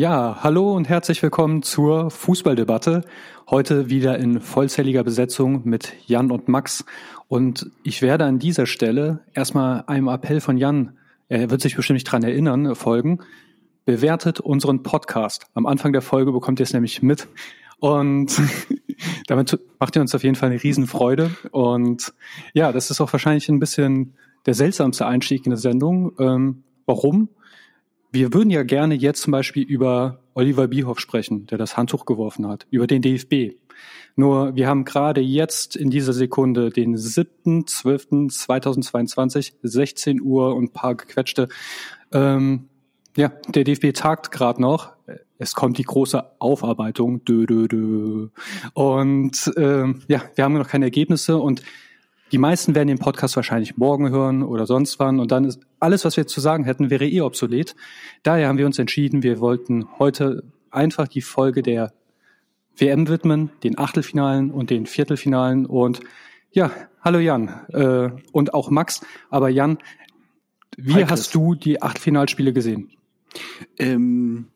Ja, hallo und herzlich willkommen zur Fußballdebatte. Heute wieder in vollzähliger Besetzung mit Jan und Max. Und ich werde an dieser Stelle erstmal einem Appell von Jan, er wird sich bestimmt nicht dran erinnern, folgen. Bewertet unseren Podcast. Am Anfang der Folge bekommt ihr es nämlich mit. Und damit macht ihr uns auf jeden Fall eine Riesenfreude. Und ja, das ist auch wahrscheinlich ein bisschen der seltsamste Einstieg in der Sendung. Ähm, warum? Wir würden ja gerne jetzt zum Beispiel über Oliver Bierhoff sprechen, der das Handtuch geworfen hat, über den DFB. Nur wir haben gerade jetzt in dieser Sekunde den 7.12.2022, 16 Uhr und paar gequetschte. Ähm, ja, der DFB tagt gerade noch. Es kommt die große Aufarbeitung. Dö, dö, dö. Und ähm, ja, wir haben noch keine Ergebnisse und die meisten werden den Podcast wahrscheinlich morgen hören oder sonst wann und dann ist alles, was wir zu sagen hätten, wäre eh obsolet. Daher haben wir uns entschieden, wir wollten heute einfach die Folge der WM widmen, den Achtelfinalen und den Viertelfinalen und ja, hallo Jan äh, und auch Max. Aber Jan, wie Hi, hast du die Achtelfinalspiele gesehen? Ähm,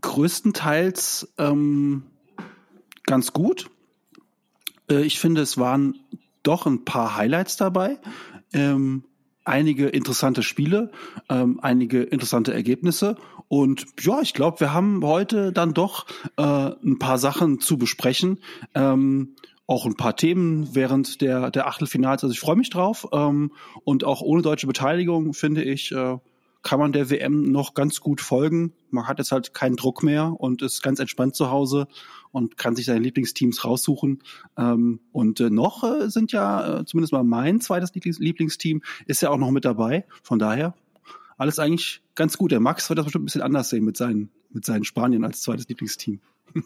größtenteils ähm, ganz gut. Äh, ich finde, es waren doch ein paar Highlights dabei. Ähm, einige interessante Spiele, ähm, einige interessante Ergebnisse. Und ja, ich glaube, wir haben heute dann doch äh, ein paar Sachen zu besprechen. Ähm, auch ein paar Themen während der, der Achtelfinals. Also ich freue mich drauf. Ähm, und auch ohne deutsche Beteiligung, finde ich, äh, kann man der WM noch ganz gut folgen. Man hat jetzt halt keinen Druck mehr und ist ganz entspannt zu Hause und kann sich seine Lieblingsteams raussuchen. Ähm, und äh, noch äh, sind ja, äh, zumindest mal mein zweites Lieblings Lieblingsteam, ist ja auch noch mit dabei. Von daher alles eigentlich ganz gut. Der Max wird das bestimmt ein bisschen anders sehen mit seinen, mit seinen Spanien als zweites Lieblingsteam.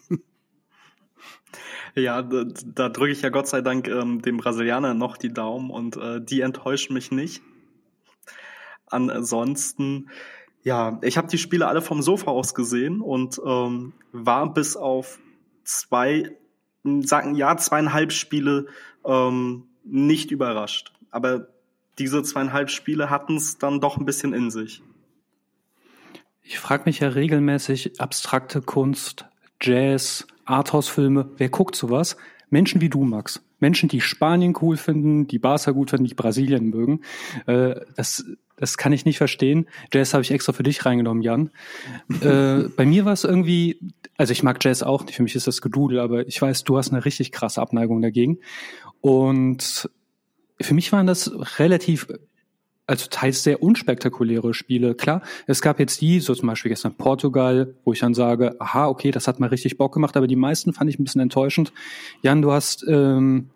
Ja, da, da drücke ich ja Gott sei Dank ähm, dem Brasilianer noch die Daumen und äh, die enttäuschen mich nicht. Ansonsten, ja, ich habe die Spiele alle vom Sofa aus gesehen und ähm, war bis auf zwei, sagen ja, zweieinhalb Spiele ähm, nicht überrascht. Aber diese zweieinhalb Spiele hatten es dann doch ein bisschen in sich. Ich frage mich ja regelmäßig, abstrakte Kunst, Jazz, Arthouse-Filme, wer guckt sowas? Menschen wie du, Max. Menschen, die Spanien cool finden, die Barca gut finden, die Brasilien mögen. Äh, das das kann ich nicht verstehen. Jazz habe ich extra für dich reingenommen, Jan. äh, bei mir war es irgendwie, also ich mag Jazz auch für mich ist das Gedudel, aber ich weiß, du hast eine richtig krasse Abneigung dagegen. Und für mich waren das relativ, also teils sehr unspektakuläre Spiele. Klar, es gab jetzt die, so zum Beispiel gestern Portugal, wo ich dann sage, aha, okay, das hat mal richtig Bock gemacht, aber die meisten fand ich ein bisschen enttäuschend. Jan, du hast ähm,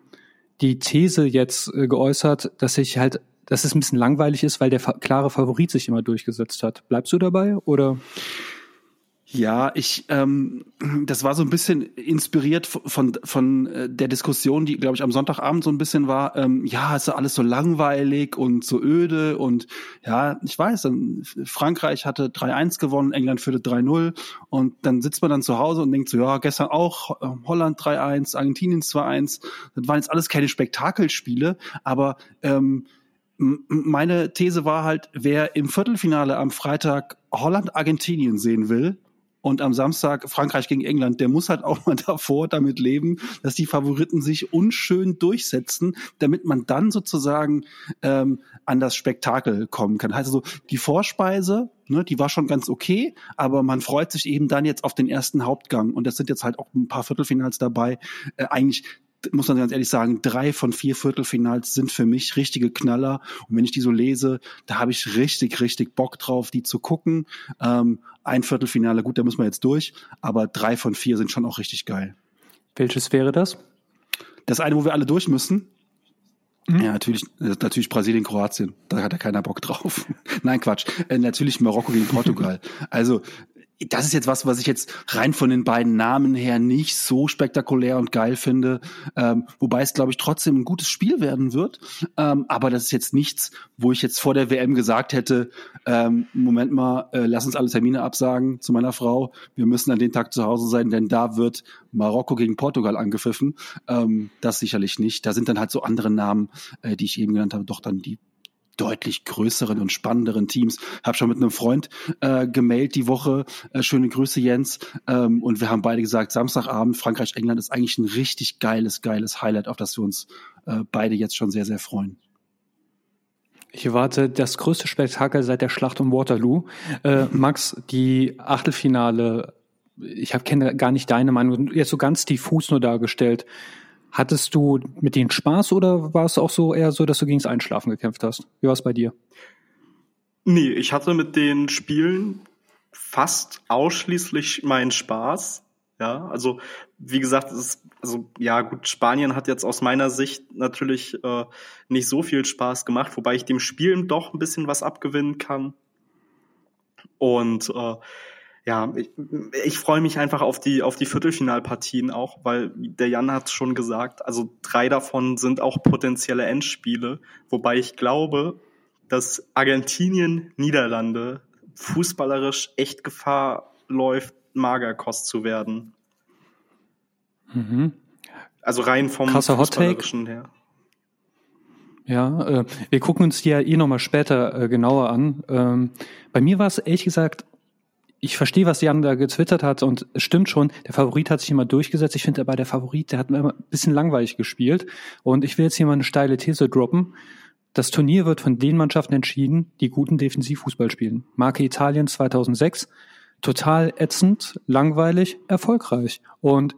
die These jetzt äh, geäußert, dass ich halt dass es ein bisschen langweilig ist, weil der klare Favorit sich immer durchgesetzt hat. Bleibst du dabei oder? Ja, ich, ähm, das war so ein bisschen inspiriert von von äh, der Diskussion, die glaube ich am Sonntagabend so ein bisschen war. Ähm, ja, ist ja alles so langweilig und so öde und ja, ich weiß. Frankreich hatte 3-1 gewonnen, England führte 3-0 und dann sitzt man dann zu Hause und denkt so, ja, gestern auch äh, Holland 3-1, Argentinien 2-1. Das waren jetzt alles keine Spektakelspiele, aber ähm, meine These war halt, wer im Viertelfinale am Freitag Holland-Argentinien sehen will und am Samstag Frankreich gegen England, der muss halt auch mal davor damit leben, dass die Favoriten sich unschön durchsetzen, damit man dann sozusagen ähm, an das Spektakel kommen kann. Also die Vorspeise, ne, die war schon ganz okay, aber man freut sich eben dann jetzt auf den ersten Hauptgang und das sind jetzt halt auch ein paar Viertelfinals dabei. Äh, eigentlich muss man ganz ehrlich sagen, drei von vier Viertelfinals sind für mich richtige Knaller. Und wenn ich die so lese, da habe ich richtig, richtig Bock drauf, die zu gucken. Ähm, ein Viertelfinale, gut, da müssen wir jetzt durch, aber drei von vier sind schon auch richtig geil. Welches wäre das? Das eine, wo wir alle durch müssen. Mhm. Ja, natürlich, natürlich Brasilien, Kroatien. Da hat ja keiner Bock drauf. Nein, Quatsch. Äh, natürlich Marokko gegen Portugal. Also das ist jetzt was, was ich jetzt rein von den beiden Namen her nicht so spektakulär und geil finde. Ähm, wobei es, glaube ich, trotzdem ein gutes Spiel werden wird. Ähm, aber das ist jetzt nichts, wo ich jetzt vor der WM gesagt hätte, ähm, Moment mal, äh, lass uns alle Termine absagen zu meiner Frau. Wir müssen an den Tag zu Hause sein, denn da wird Marokko gegen Portugal angepfiffen. Ähm, das sicherlich nicht. Da sind dann halt so andere Namen, äh, die ich eben genannt habe, doch dann die deutlich größeren und spannenderen Teams. Hab schon mit einem Freund äh, gemailt die Woche. Äh, schöne Grüße, Jens. Ähm, und wir haben beide gesagt, Samstagabend Frankreich, England ist eigentlich ein richtig geiles, geiles Highlight, auf das wir uns äh, beide jetzt schon sehr, sehr freuen. Ich erwarte das größte Spektakel seit der Schlacht um Waterloo. Äh, Max, die Achtelfinale, ich habe kenne gar nicht deine Meinung, jetzt so ganz diffus nur dargestellt. Hattest du mit denen Spaß oder war es auch so eher so, dass du gegens Einschlafen gekämpft hast? Wie war es bei dir? Nee, ich hatte mit den Spielen fast ausschließlich meinen Spaß. Ja, also wie gesagt, es ist, also ja gut, Spanien hat jetzt aus meiner Sicht natürlich äh, nicht so viel Spaß gemacht, wobei ich dem Spielen doch ein bisschen was abgewinnen kann. Und äh, ja, ich, ich freue mich einfach auf die, auf die Viertelfinalpartien auch, weil der Jan hat schon gesagt, also drei davon sind auch potenzielle Endspiele, wobei ich glaube, dass Argentinien, Niederlande fußballerisch echt Gefahr läuft, Magerkost zu werden. Mhm. Also rein vom Krasser fußballerischen her. Ja, äh, wir gucken uns die ja eh nochmal später äh, genauer an. Ähm, bei mir war es ehrlich gesagt ich verstehe, was Jan da getwittert hat und es stimmt schon, der Favorit hat sich immer durchgesetzt. Ich finde aber der Favorit, der hat immer ein bisschen langweilig gespielt. Und ich will jetzt hier mal eine steile These droppen. Das Turnier wird von den Mannschaften entschieden, die guten Defensivfußball spielen. Marke Italien 2006, total ätzend, langweilig, erfolgreich. Und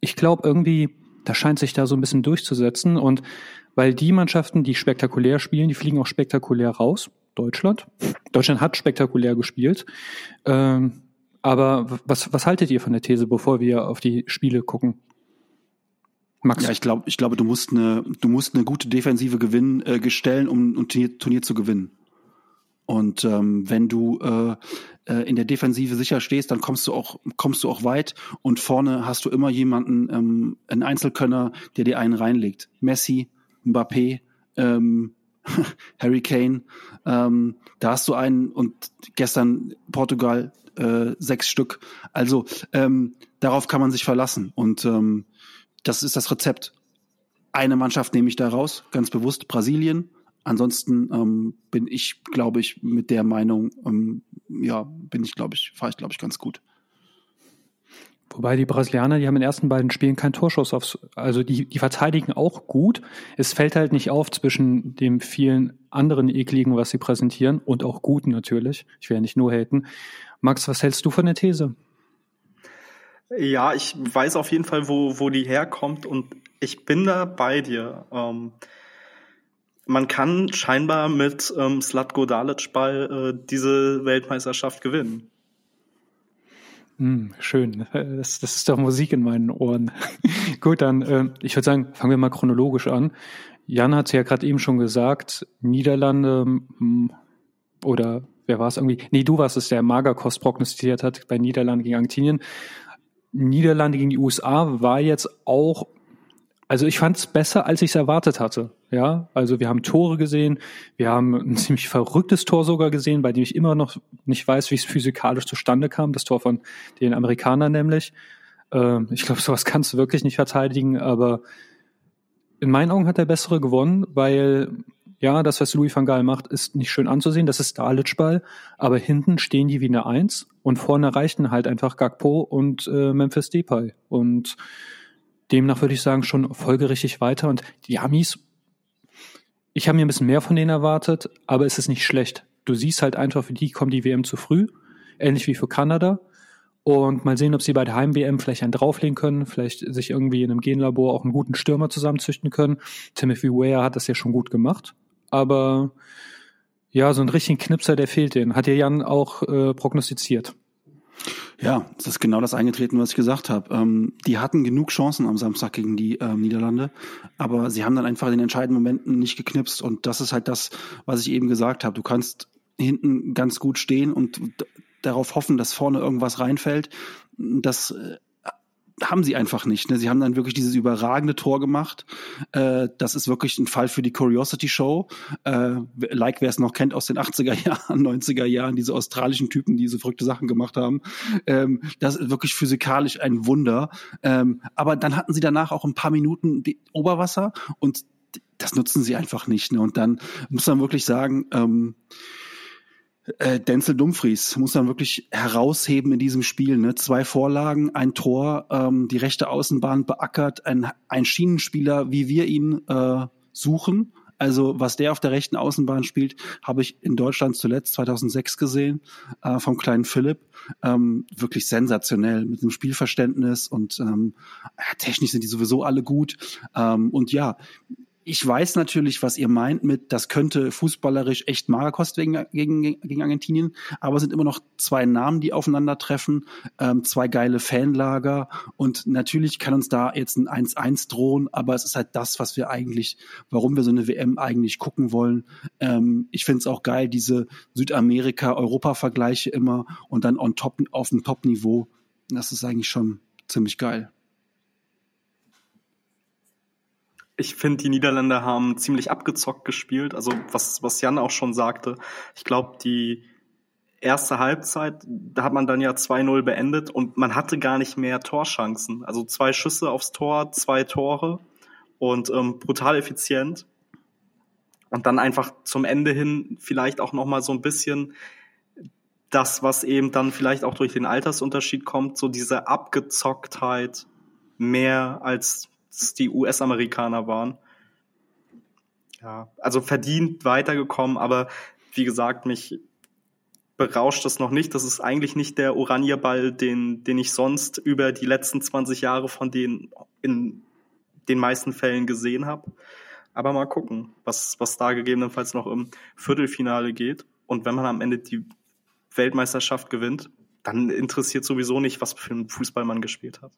ich glaube irgendwie, da scheint sich da so ein bisschen durchzusetzen. Und weil die Mannschaften, die spektakulär spielen, die fliegen auch spektakulär raus. Deutschland. Deutschland hat spektakulär gespielt. Ähm, aber was, was haltet ihr von der These, bevor wir auf die Spiele gucken? Max? Ja, ich glaube, ich glaube, du musst eine, du musst eine gute Defensive gewinnen, äh, gestellen, um ein Turnier, Turnier zu gewinnen. Und ähm, wenn du äh, äh, in der Defensive sicher stehst, dann kommst du auch kommst du auch weit. Und vorne hast du immer jemanden, ähm, einen Einzelkönner, der dir einen reinlegt. Messi, Mbappé, ähm, Harry Kane, ähm, da hast du einen und gestern Portugal äh, sechs Stück. Also ähm, darauf kann man sich verlassen und ähm, das ist das Rezept. Eine Mannschaft nehme ich da raus, ganz bewusst Brasilien. Ansonsten ähm, bin ich, glaube ich, mit der Meinung, ähm, ja, bin ich, glaube ich, fahre ich, glaube ich, ganz gut. Wobei die Brasilianer, die haben in den ersten beiden Spielen keinen Torschuss aufs, also die, die verteidigen auch gut. Es fällt halt nicht auf zwischen dem vielen anderen ekligen, was sie präsentieren und auch guten natürlich. Ich will ja nicht nur haten. Max, was hältst du von der These? Ja, ich weiß auf jeden Fall, wo, wo die herkommt und ich bin da bei dir. Ähm, man kann scheinbar mit ähm, Slatko Dalic Ball äh, diese Weltmeisterschaft gewinnen. Hm, schön. Das, das ist doch Musik in meinen Ohren. Gut, dann, äh, ich würde sagen, fangen wir mal chronologisch an. Jan hat es ja gerade eben schon gesagt, Niederlande hm, oder wer war es irgendwie? Nee, du warst es, der Magerkost prognostiziert hat bei Niederlande gegen Argentinien. Niederlande gegen die USA war jetzt auch also ich fand es besser, als ich es erwartet hatte. Ja, also wir haben Tore gesehen, wir haben ein ziemlich verrücktes Tor sogar gesehen, bei dem ich immer noch nicht weiß, wie es physikalisch zustande kam. Das Tor von den Amerikanern nämlich. Ähm, ich glaube, sowas kannst du wirklich nicht verteidigen, aber in meinen Augen hat der Bessere gewonnen, weil ja, das, was Louis van Gaal macht, ist nicht schön anzusehen. Das ist Dalitsch-Ball, aber hinten stehen die wie eine Eins und vorne reichten halt einfach Gagpo und äh, Memphis Depay und demnach würde ich sagen, schon folgerichtig weiter. Und die Amis, ich habe mir ein bisschen mehr von denen erwartet, aber es ist nicht schlecht. Du siehst halt einfach, für die kommt die WM zu früh, ähnlich wie für Kanada. Und mal sehen, ob sie bei der Heim-WM vielleicht einen drauflegen können, vielleicht sich irgendwie in einem Genlabor auch einen guten Stürmer zusammenzüchten können. Timothy Weah hat das ja schon gut gemacht. Aber ja, so einen richtigen Knipser, der fehlt denen. Hat ja Jan auch äh, prognostiziert. Ja, das ist genau das eingetreten, was ich gesagt habe. Ähm, die hatten genug Chancen am Samstag gegen die ähm, Niederlande, aber sie haben dann einfach in den entscheidenden Momenten nicht geknipst. Und das ist halt das, was ich eben gesagt habe. Du kannst hinten ganz gut stehen und darauf hoffen, dass vorne irgendwas reinfällt. Das äh, haben sie einfach nicht. Ne? Sie haben dann wirklich dieses überragende Tor gemacht. Äh, das ist wirklich ein Fall für die Curiosity Show. Äh, like wer es noch kennt aus den 80er Jahren, 90er Jahren, diese australischen Typen, die so verrückte Sachen gemacht haben. Ähm, das ist wirklich physikalisch ein Wunder. Ähm, aber dann hatten sie danach auch ein paar Minuten Oberwasser und das nutzen sie einfach nicht. Ne? Und dann muss man wirklich sagen, ähm, äh, Denzel Dumfries muss man wirklich herausheben in diesem Spiel. Ne? Zwei Vorlagen, ein Tor, ähm, die rechte Außenbahn beackert, ein, ein Schienenspieler, wie wir ihn äh, suchen. Also was der auf der rechten Außenbahn spielt, habe ich in Deutschland zuletzt 2006 gesehen äh, vom kleinen Philipp. Ähm, wirklich sensationell mit einem Spielverständnis und ähm, technisch sind die sowieso alle gut. Ähm, und ja, ich weiß natürlich, was ihr meint mit, das könnte fußballerisch echt Magerkost gegen, gegen, gegen Argentinien, aber es sind immer noch zwei Namen, die aufeinandertreffen, ähm, zwei geile Fanlager und natürlich kann uns da jetzt ein 1-1 drohen, aber es ist halt das, was wir eigentlich, warum wir so eine WM eigentlich gucken wollen. Ähm, ich finde es auch geil, diese Südamerika-Europa-Vergleiche immer und dann on top, auf dem Top-Niveau. Das ist eigentlich schon ziemlich geil. Ich finde, die Niederländer haben ziemlich abgezockt gespielt. Also was, was Jan auch schon sagte. Ich glaube, die erste Halbzeit, da hat man dann ja 2-0 beendet und man hatte gar nicht mehr Torchancen. Also zwei Schüsse aufs Tor, zwei Tore und ähm, brutal effizient. Und dann einfach zum Ende hin vielleicht auch noch mal so ein bisschen das, was eben dann vielleicht auch durch den Altersunterschied kommt, so diese Abgezocktheit mehr als die US-Amerikaner waren. Ja, also verdient weitergekommen, aber wie gesagt, mich berauscht das noch nicht. Das ist eigentlich nicht der Oranjerball, den, den ich sonst über die letzten 20 Jahre von denen in den meisten Fällen gesehen habe. Aber mal gucken, was, was da gegebenenfalls noch im Viertelfinale geht. Und wenn man am Ende die Weltmeisterschaft gewinnt, dann interessiert sowieso nicht, was für einen Fußball man gespielt hat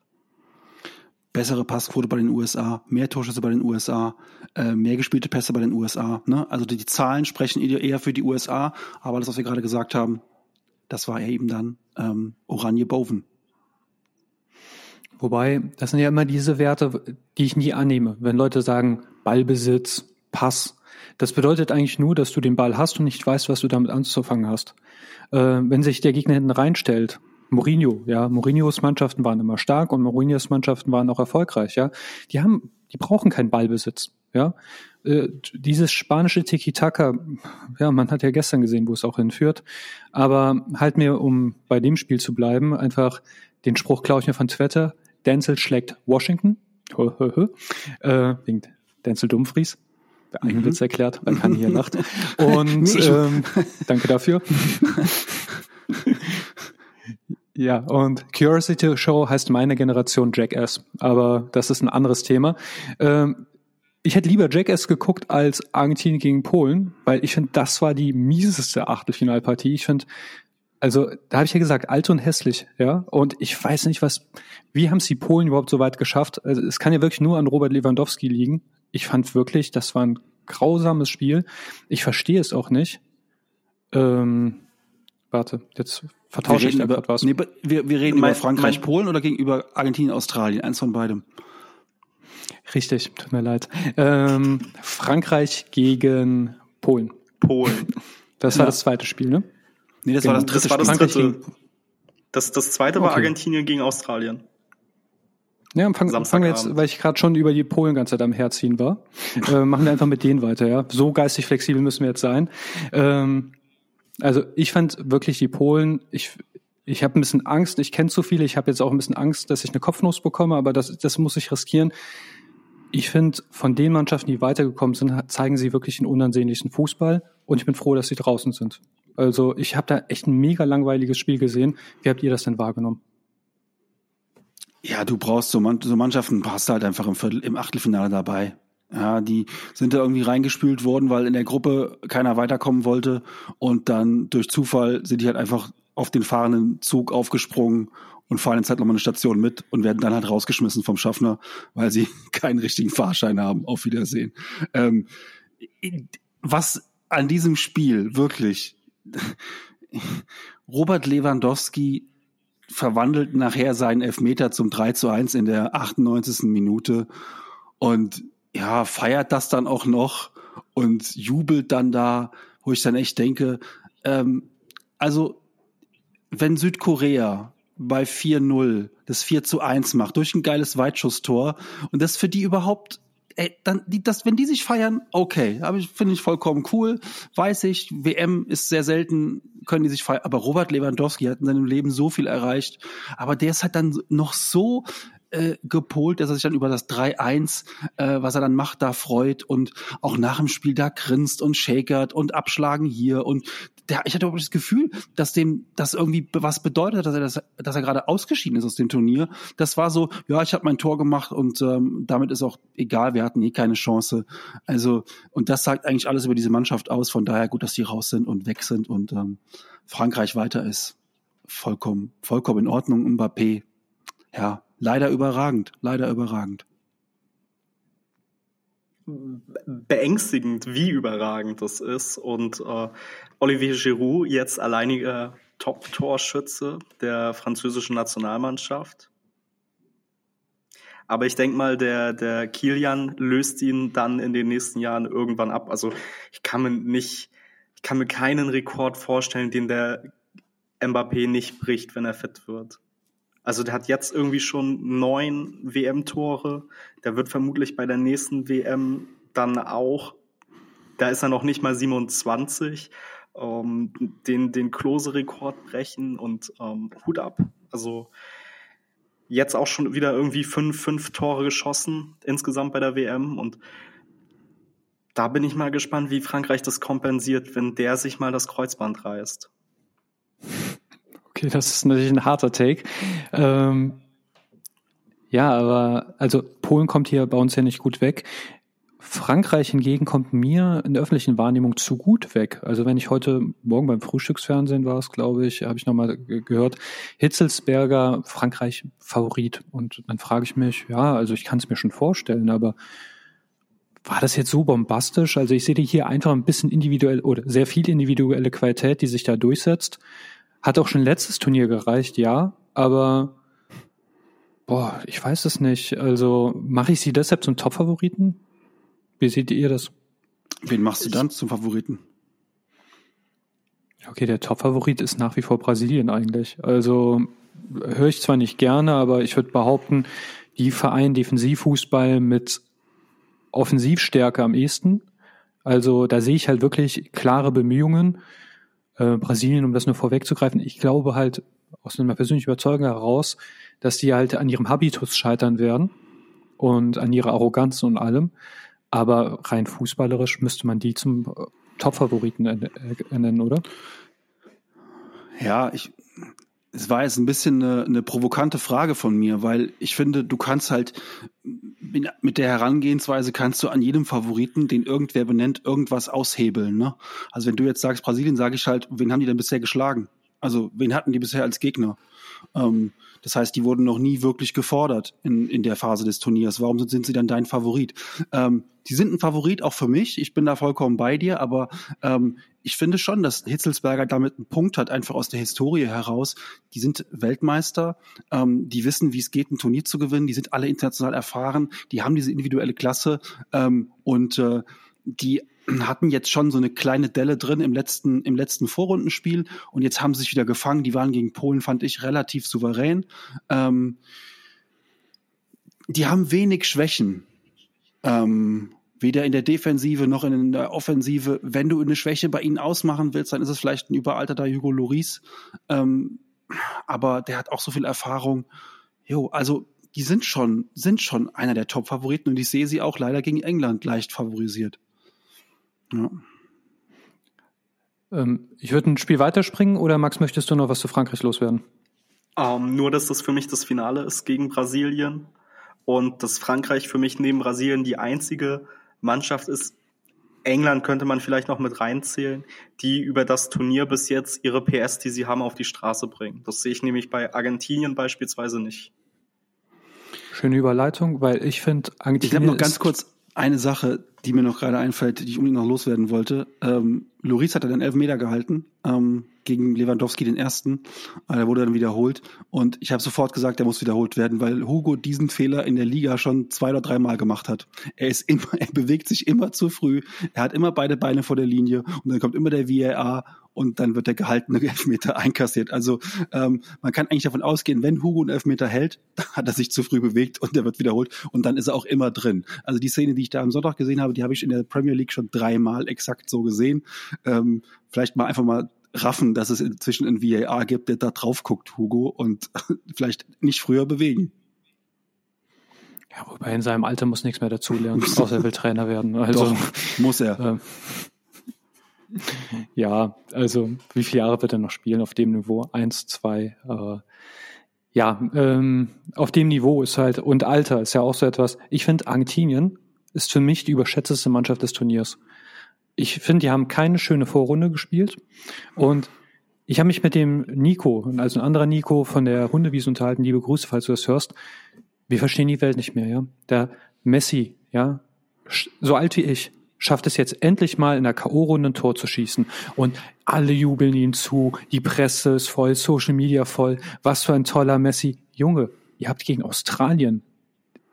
bessere Passquote bei den USA, mehr Torschüsse bei den USA, äh, mehr gespielte Pässe bei den USA. Ne? Also die, die Zahlen sprechen eher für die USA, aber das, was wir gerade gesagt haben, das war eben dann ähm, Oranje Boven. Wobei, das sind ja immer diese Werte, die ich nie annehme. Wenn Leute sagen Ballbesitz, Pass, das bedeutet eigentlich nur, dass du den Ball hast und nicht weißt, was du damit anzufangen hast. Äh, wenn sich der Gegner hinten reinstellt Mourinho, ja, Mourinhos Mannschaften waren immer stark und Mourinhos Mannschaften waren auch erfolgreich, ja. Die haben, die brauchen keinen Ballbesitz, ja. Äh, dieses spanische Tiki-Taka, ja, man hat ja gestern gesehen, wo es auch hinführt. Aber halt mir, um bei dem Spiel zu bleiben, einfach den Spruch klaue ich mir von Twitter. Denzel schlägt Washington. äh, wegen Denzel Dumfries. Der eigene mhm. Witz erklärt, weil kann hier lacht. Und ähm, danke dafür. Ja, und Curiosity Show heißt meine Generation Jackass, aber das ist ein anderes Thema. Ähm, ich hätte lieber Jackass geguckt als Argentinien gegen Polen, weil ich finde, das war die mieseste Achtelfinalpartie. Ich finde, also da habe ich ja gesagt, alt und hässlich, ja. Und ich weiß nicht, was, wie haben es die Polen überhaupt so weit geschafft? Also es kann ja wirklich nur an Robert Lewandowski liegen. Ich fand wirklich, das war ein grausames Spiel. Ich verstehe es auch nicht. Ähm, warte, jetzt vertausche ich über, was. Nee, wir, wir reden mein, über Frankreich, mein, Polen oder gegenüber Argentinien, Australien, eins von beidem. Richtig, tut mir leid. Ähm, Frankreich gegen Polen. Polen. Das war ja. das zweite Spiel, ne? Nee, das gegen, war das dritte das war das Spiel. Dritte. Das, das zweite okay. war Argentinien gegen Australien. Ja, fangen fang wir jetzt, weil ich gerade schon über die Polen ganz Zeit am Herziehen war, äh, machen wir einfach mit denen weiter, ja. So geistig flexibel müssen wir jetzt sein. Ähm, also ich fand wirklich die Polen, ich, ich habe ein bisschen Angst, ich kenne zu viele, ich habe jetzt auch ein bisschen Angst, dass ich eine Kopfnuss bekomme, aber das, das muss ich riskieren. Ich finde, von den Mannschaften, die weitergekommen sind, zeigen sie wirklich einen unansehnlichen Fußball und ich bin froh, dass sie draußen sind. Also ich habe da echt ein mega langweiliges Spiel gesehen. Wie habt ihr das denn wahrgenommen? Ja, du brauchst so, Mannschaften, passt halt einfach im, Viertel, im Achtelfinale dabei. Ja, die sind da irgendwie reingespült worden, weil in der Gruppe keiner weiterkommen wollte. Und dann durch Zufall sind die halt einfach auf den fahrenden Zug aufgesprungen und fahren jetzt halt nochmal eine Station mit und werden dann halt rausgeschmissen vom Schaffner, weil sie keinen richtigen Fahrschein haben. Auf Wiedersehen. Ähm, was an diesem Spiel wirklich Robert Lewandowski verwandelt nachher seinen Elfmeter zum 3 zu 1 in der 98. Minute und ja, feiert das dann auch noch und jubelt dann da, wo ich dann echt denke, ähm, also wenn Südkorea bei 4-0 das 4 zu 1 macht durch ein geiles Weitschusstor und das für die überhaupt ey, dann, die, das, wenn die sich feiern, okay, aber ich finde ich vollkommen cool, weiß ich, WM ist sehr selten, können die sich feiern, aber Robert Lewandowski hat in seinem Leben so viel erreicht, aber der ist halt dann noch so äh, gepolt, dass er sich dann über das 3-1, äh, was er dann macht, da freut und auch nach dem Spiel da grinst und shakert und abschlagen hier und der, ich hatte auch das Gefühl, dass dem das irgendwie was bedeutet, dass er das, dass er gerade ausgeschieden ist aus dem Turnier. Das war so, ja, ich habe mein Tor gemacht und ähm, damit ist auch egal, wir hatten eh keine Chance. Also und das sagt eigentlich alles über diese Mannschaft aus. Von daher gut, dass die raus sind und weg sind und ähm, Frankreich weiter ist. Vollkommen, vollkommen in Ordnung. Mbappé, ja, leider überragend, leider überragend beängstigend, wie überragend das ist. Und äh, Olivier Giroud, jetzt alleiniger Top-Torschütze der französischen Nationalmannschaft. Aber ich denke mal, der, der Kilian löst ihn dann in den nächsten Jahren irgendwann ab. Also ich kann mir nicht, ich kann mir keinen Rekord vorstellen, den der Mbappé nicht bricht, wenn er fit wird. Also der hat jetzt irgendwie schon neun WM-Tore. Der wird vermutlich bei der nächsten WM dann auch, da ist er noch nicht mal 27, ähm, den, den Klose-Rekord brechen und ähm, Hut ab. Also jetzt auch schon wieder irgendwie fünf, fünf Tore geschossen insgesamt bei der WM und da bin ich mal gespannt, wie Frankreich das kompensiert, wenn der sich mal das Kreuzband reißt. Okay, das ist natürlich ein harter Take. Ähm, ja, aber also Polen kommt hier bei uns ja nicht gut weg. Frankreich hingegen kommt mir in der öffentlichen Wahrnehmung zu gut weg. Also wenn ich heute Morgen beim Frühstücksfernsehen war es, glaube ich, habe ich nochmal gehört, Hitzelsberger, Frankreich Favorit. Und dann frage ich mich, ja, also ich kann es mir schon vorstellen, aber war das jetzt so bombastisch? Also ich sehe hier einfach ein bisschen individuell oder sehr viel individuelle Qualität, die sich da durchsetzt. Hat auch schon letztes Turnier gereicht, ja, aber boah, ich weiß es nicht. Also mache ich sie deshalb zum Top-Favoriten? Wie seht ihr das? Wen machst du dann zum Favoriten? Okay, der Top-Favorit ist nach wie vor Brasilien eigentlich. Also höre ich zwar nicht gerne, aber ich würde behaupten, die vereinen Defensivfußball mit Offensivstärke am ehesten. Also da sehe ich halt wirklich klare Bemühungen äh, Brasilien, um das nur vorwegzugreifen, ich glaube halt aus einer persönlichen Überzeugung heraus, dass die halt an ihrem Habitus scheitern werden und an ihrer Arroganz und allem. Aber rein fußballerisch müsste man die zum äh, Top-Favoriten nennen, oder? Ja, ich, es war jetzt ein bisschen eine, eine provokante Frage von mir, weil ich finde, du kannst halt mit der Herangehensweise kannst du an jedem Favoriten, den irgendwer benennt, irgendwas aushebeln. Ne? Also wenn du jetzt sagst Brasilien, sage ich halt, wen haben die denn bisher geschlagen? Also wen hatten die bisher als Gegner? Ähm, das heißt, die wurden noch nie wirklich gefordert in, in der Phase des Turniers. Warum sind, sind sie dann dein Favorit? Ähm, die sind ein Favorit auch für mich. Ich bin da vollkommen bei dir, aber ähm, ich finde schon, dass Hitzelsberger damit einen Punkt hat, einfach aus der Historie heraus. Die sind Weltmeister, ähm, die wissen, wie es geht, ein Turnier zu gewinnen, die sind alle international erfahren, die haben diese individuelle Klasse ähm, und äh, die hatten jetzt schon so eine kleine Delle drin im letzten, im letzten Vorrundenspiel und jetzt haben sie sich wieder gefangen. Die waren gegen Polen, fand ich, relativ souverän. Ähm, die haben wenig Schwächen. Ähm, weder in der Defensive noch in der Offensive. Wenn du eine Schwäche bei ihnen ausmachen willst, dann ist es vielleicht ein überalterter Hugo Loris. Ähm, aber der hat auch so viel Erfahrung. Jo, also die sind schon, sind schon einer der Top-Favoriten und ich sehe sie auch leider gegen England leicht favorisiert. Ja. Ähm, ich würde ein Spiel weiterspringen oder Max, möchtest du noch was zu Frankreich loswerden? Um, ähm, nur, dass das für mich das Finale ist gegen Brasilien und dass Frankreich für mich neben Brasilien die einzige Mannschaft ist. England könnte man vielleicht noch mit reinzählen, die über das Turnier bis jetzt ihre PS, die sie haben, auf die Straße bringen. Das sehe ich nämlich bei Argentinien beispielsweise nicht. Schöne Überleitung, weil ich finde, Argentinien. Ich habe noch ganz kurz eine Sache die mir noch gerade einfällt, die ich unbedingt noch loswerden wollte. Ähm, Loris hat dann elf Meter gehalten ähm, gegen Lewandowski den ersten. Äh, der wurde dann wiederholt. Und ich habe sofort gesagt, der muss wiederholt werden, weil Hugo diesen Fehler in der Liga schon zwei oder dreimal gemacht hat. Er ist immer, er bewegt sich immer zu früh. Er hat immer beide Beine vor der Linie und dann kommt immer der VAR und dann wird der gehaltene Elfmeter einkassiert. Also ähm, man kann eigentlich davon ausgehen, wenn Hugo einen Elfmeter hält, hat er sich zu früh bewegt und der wird wiederholt und dann ist er auch immer drin. Also die Szene, die ich da am Sonntag gesehen habe, die habe ich in der Premier League schon dreimal exakt so gesehen. Ähm, vielleicht mal einfach mal raffen, dass es inzwischen ein VAR gibt, der da drauf guckt, Hugo, und vielleicht nicht früher bewegen. Ja, wobei in seinem Alter muss nichts mehr dazulernen, außer er will Trainer werden. Also, Doch, muss er. Ähm, ja, also wie viele Jahre wird er noch spielen auf dem Niveau? Eins, zwei. Äh, ja, ähm, auf dem Niveau ist halt, und Alter ist ja auch so etwas. Ich finde, Argentinien ist für mich die überschätzteste Mannschaft des Turniers. Ich finde, die haben keine schöne Vorrunde gespielt. Und ich habe mich mit dem Nico, also ein anderer Nico von der Hundewiese unterhalten, liebe Grüße, falls du das hörst. Wir verstehen die Welt nicht mehr, ja. Der Messi, ja, so alt wie ich, schafft es jetzt endlich mal in der K.O.-Runde ein Tor zu schießen. Und alle jubeln ihm zu, die Presse ist voll, Social Media voll. Was für ein toller Messi. Junge, ihr habt gegen Australien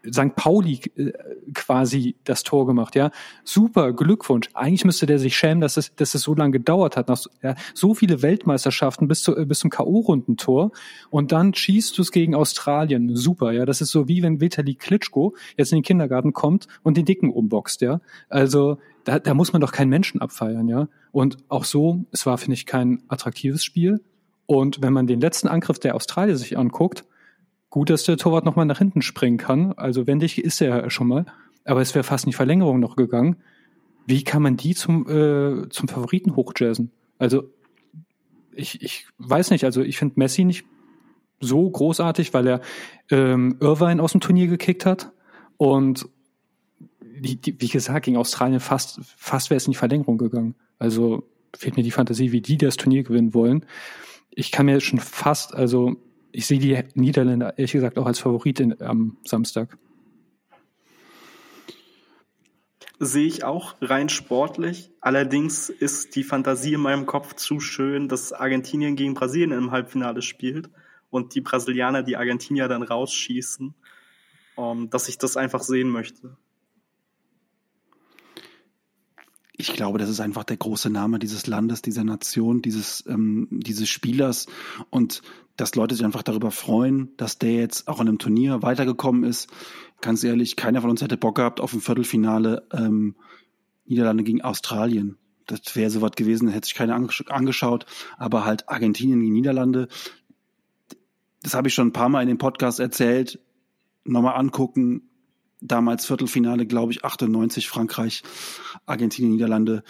St. Pauli äh, quasi das Tor gemacht, ja. Super, Glückwunsch. Eigentlich müsste der sich schämen, dass es, dass es so lange gedauert hat. Nach, ja, so viele Weltmeisterschaften bis, zu, bis zum K.O.-Rundentor und dann schießt du es gegen Australien. Super, ja. Das ist so wie wenn Vitali Klitschko jetzt in den Kindergarten kommt und den Dicken umboxt, ja. Also da, da muss man doch keinen Menschen abfeiern, ja. Und auch so, es war, finde ich, kein attraktives Spiel. Und wenn man den letzten Angriff der Australier sich anguckt, Gut, dass der Torwart nochmal nach hinten springen kann. Also wendig ist er ja schon mal. Aber es wäre fast in die Verlängerung noch gegangen. Wie kann man die zum, äh, zum Favoriten hochjazzen? Also ich, ich weiß nicht, also ich finde Messi nicht so großartig, weil er ähm, Irvine aus dem Turnier gekickt hat. Und die, die, wie gesagt, gegen Australien fast, fast wäre es in die Verlängerung gegangen. Also fehlt mir die Fantasie, wie die das Turnier gewinnen wollen. Ich kann mir schon fast, also ich sehe die Niederländer ehrlich gesagt auch als Favoritin am Samstag. Sehe ich auch rein sportlich. Allerdings ist die Fantasie in meinem Kopf zu schön, dass Argentinien gegen Brasilien im Halbfinale spielt und die Brasilianer die Argentinier dann rausschießen, um, ähm, dass ich das einfach sehen möchte. ich glaube, das ist einfach der große Name dieses Landes, dieser Nation, dieses, ähm, dieses Spielers und dass Leute sich einfach darüber freuen, dass der jetzt auch in einem Turnier weitergekommen ist. Ganz ehrlich, keiner von uns hätte Bock gehabt auf ein Viertelfinale ähm, Niederlande gegen Australien. Das wäre so was gewesen, hätte sich keiner angeschaut. Aber halt Argentinien gegen Niederlande, das habe ich schon ein paar Mal in dem Podcast erzählt. Nochmal angucken, damals Viertelfinale, glaube ich, 98 Frankreich, Argentinien, Niederlande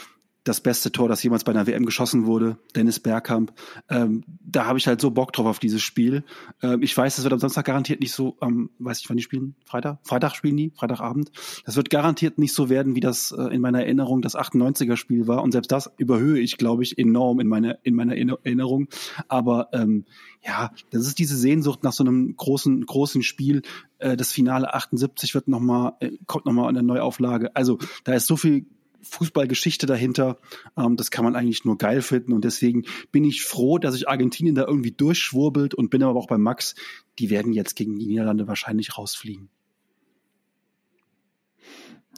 das beste Tor, das jemals bei einer WM geschossen wurde, Dennis Bergkamp. Ähm, da habe ich halt so Bock drauf auf dieses Spiel. Ähm, ich weiß, das wird am Samstag garantiert nicht so, ähm, weiß ich, wann die spielen? Freitag? Freitag spielen die? Freitagabend. Das wird garantiert nicht so werden, wie das äh, in meiner Erinnerung das 98er Spiel war. Und selbst das überhöhe ich, glaube ich, enorm in meiner, in meiner Erinnerung. Aber ähm, ja, das ist diese Sehnsucht nach so einem großen, großen Spiel. Äh, das Finale 78 wird noch mal, äh, kommt nochmal in der Neuauflage. Also da ist so viel Fußballgeschichte dahinter. Ähm, das kann man eigentlich nur geil finden. Und deswegen bin ich froh, dass sich Argentinien da irgendwie durchschwurbelt und bin aber auch bei Max. Die werden jetzt gegen die Niederlande wahrscheinlich rausfliegen.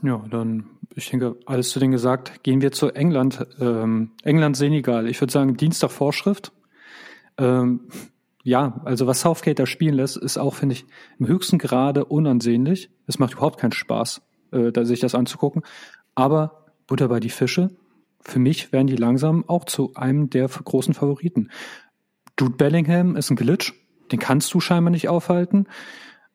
Ja, dann, ich denke, alles zu denen gesagt. Gehen wir zu England. Ähm, England-Senegal. Ich würde sagen, Dienstag Vorschrift. Ähm, ja, also was Southgate da spielen lässt, ist auch, finde ich, im höchsten Grade unansehnlich. Es macht überhaupt keinen Spaß, äh, sich das anzugucken. Aber Butter bei die Fische. Für mich werden die langsam auch zu einem der großen Favoriten. Jude Bellingham ist ein Glitch, den kannst du scheinbar nicht aufhalten.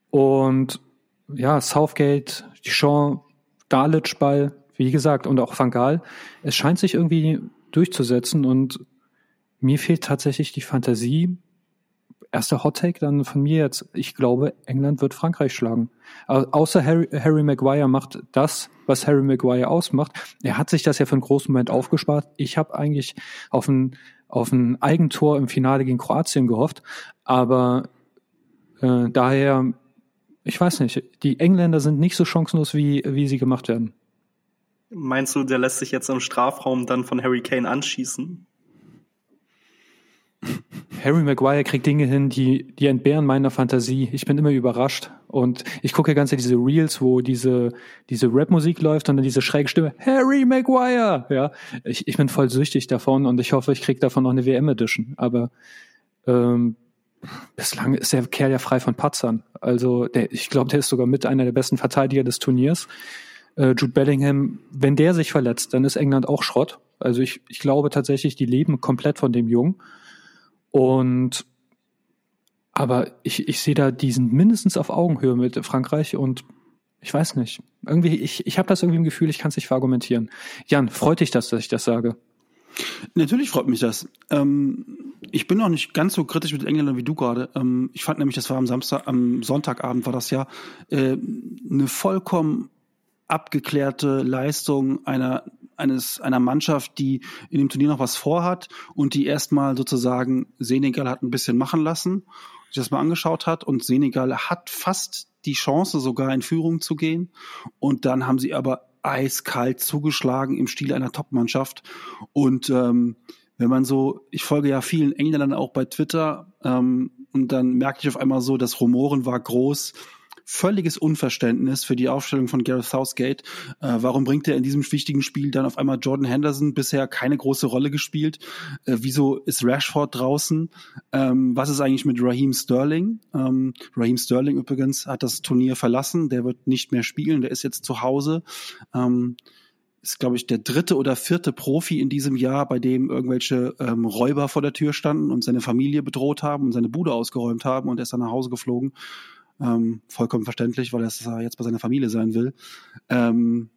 Und ja, Southgate, Dijon, Dalic Ball, wie gesagt, und auch Van Gaal. Es scheint sich irgendwie durchzusetzen und mir fehlt tatsächlich die Fantasie, erster Hot Take dann von mir jetzt. Ich glaube, England wird Frankreich schlagen. außer Harry, Harry Maguire macht das, was Harry Maguire ausmacht. Er hat sich das ja für einen großen Moment aufgespart. Ich habe eigentlich auf ein, auf ein Eigentor im Finale gegen Kroatien gehofft. Aber äh, daher, ich weiß nicht, die Engländer sind nicht so chancenlos, wie, wie sie gemacht werden. Meinst du, der lässt sich jetzt im Strafraum dann von Harry Kane anschießen? Harry Maguire kriegt Dinge hin, die, die entbehren meiner Fantasie. Ich bin immer überrascht. Und ich gucke ganz diese Reels, wo diese, diese Rap-Musik läuft und dann diese schräge Stimme, Harry Maguire! Ja, ich, ich bin voll süchtig davon und ich hoffe, ich kriege davon noch eine WM-Edition. Aber ähm, bislang ist der Kerl ja frei von Patzern. Also der, ich glaube, der ist sogar mit einer der besten Verteidiger des Turniers. Äh, Jude Bellingham, wenn der sich verletzt, dann ist England auch Schrott. Also ich, ich glaube tatsächlich, die leben komplett von dem Jungen. Und aber ich, ich sehe da, die sind mindestens auf Augenhöhe mit Frankreich und ich weiß nicht. Irgendwie, ich, ich habe das irgendwie im Gefühl, ich kann es nicht verargumentieren. Jan, freut dich das, dass ich das sage? Natürlich freut mich das. Ähm, ich bin noch nicht ganz so kritisch mit Engländern wie du gerade. Ähm, ich fand nämlich, das war am Samstag, am Sonntagabend war das ja äh, eine vollkommen abgeklärte Leistung einer eines einer Mannschaft, die in dem Turnier noch was vorhat und die erstmal sozusagen Senegal hat ein bisschen machen lassen, sich das mal angeschaut hat und Senegal hat fast die Chance sogar in Führung zu gehen. Und dann haben sie aber eiskalt zugeschlagen im Stil einer Top-Mannschaft. Und ähm, wenn man so, ich folge ja vielen Engländern auch bei Twitter ähm, und dann merke ich auf einmal so, das Rumoren war groß, völliges Unverständnis für die Aufstellung von Gareth Southgate. Äh, warum bringt er in diesem wichtigen Spiel dann auf einmal Jordan Henderson bisher keine große Rolle gespielt? Äh, wieso ist Rashford draußen? Ähm, was ist eigentlich mit Raheem Sterling? Ähm, Raheem Sterling übrigens hat das Turnier verlassen. Der wird nicht mehr spielen. Der ist jetzt zu Hause. Ähm, ist, glaube ich, der dritte oder vierte Profi in diesem Jahr, bei dem irgendwelche ähm, Räuber vor der Tür standen und seine Familie bedroht haben und seine Bude ausgeräumt haben und er ist dann nach Hause geflogen. Ähm, vollkommen verständlich, weil er jetzt bei seiner Familie sein will. Ähm,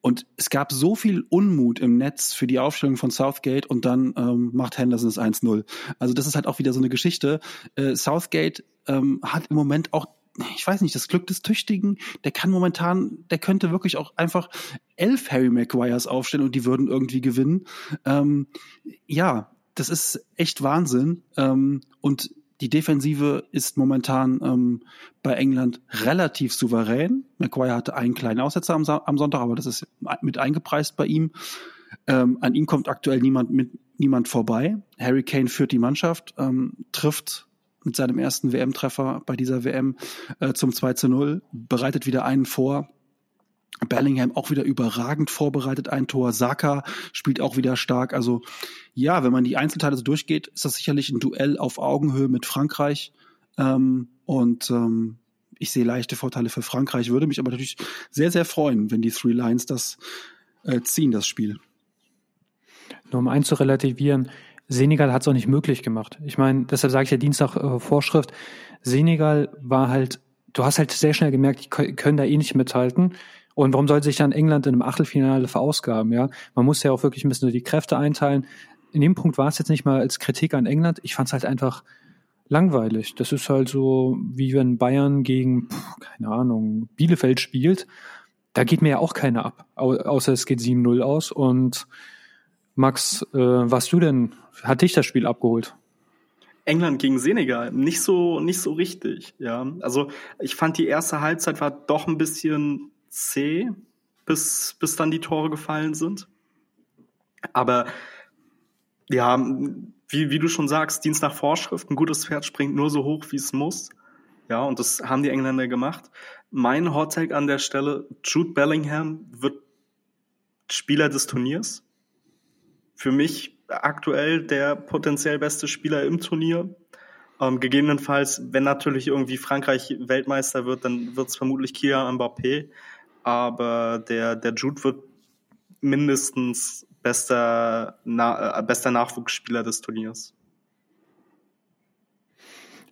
und es gab so viel Unmut im Netz für die Aufstellung von Southgate und dann ähm, macht Henderson es 1-0. Also das ist halt auch wieder so eine Geschichte. Äh, Southgate ähm, hat im Moment auch ich weiß nicht, das Glück des Tüchtigen, der kann momentan, der könnte wirklich auch einfach elf Harry Maguires aufstellen und die würden irgendwie gewinnen. Ähm, ja, das ist echt Wahnsinn. Ähm, und die Defensive ist momentan ähm, bei England relativ souverän. McGuire hatte einen kleinen Aussetzer am, am Sonntag, aber das ist mit eingepreist bei ihm. Ähm, an ihm kommt aktuell niemand mit niemand vorbei. Harry Kane führt die Mannschaft, ähm, trifft mit seinem ersten WM-Treffer bei dieser WM äh, zum 2 zu 0, bereitet wieder einen vor. Bellingham auch wieder überragend vorbereitet, ein Tor. Saka spielt auch wieder stark. Also ja, wenn man die Einzelteile so durchgeht, ist das sicherlich ein Duell auf Augenhöhe mit Frankreich. Ähm, und ähm, ich sehe leichte Vorteile für Frankreich, würde mich aber natürlich sehr, sehr freuen, wenn die Three Lions das äh, ziehen, das Spiel. Nur um eins zu relativieren, Senegal hat es auch nicht möglich gemacht. Ich meine, deshalb sage ich ja Dienstag äh, Vorschrift. Senegal war halt, du hast halt sehr schnell gemerkt, die können da eh nicht mithalten. Und warum soll sich dann England in einem Achtelfinale verausgaben? Ja, man muss ja auch wirklich ein bisschen die Kräfte einteilen. In dem Punkt war es jetzt nicht mal als Kritik an England. Ich fand es halt einfach langweilig. Das ist halt so, wie wenn Bayern gegen, keine Ahnung, Bielefeld spielt. Da geht mir ja auch keiner ab, außer es geht 7-0 aus. Und Max, äh, warst du denn, hat dich das Spiel abgeholt? England gegen Senegal, nicht so, nicht so richtig, ja. Also, ich fand die erste Halbzeit war doch ein bisschen C, bis, bis dann die Tore gefallen sind. Aber ja, wie, wie du schon sagst, Dienst nach Vorschrift, ein gutes Pferd springt nur so hoch, wie es muss. Ja, und das haben die Engländer gemacht. Mein Hot Take an der Stelle, Jude Bellingham wird Spieler des Turniers. Für mich aktuell der potenziell beste Spieler im Turnier. Ähm, gegebenenfalls, wenn natürlich irgendwie Frankreich Weltmeister wird, dann wird es vermutlich Kylian Mbappé aber der, der Jude wird mindestens bester, na, äh, bester Nachwuchsspieler des Turniers.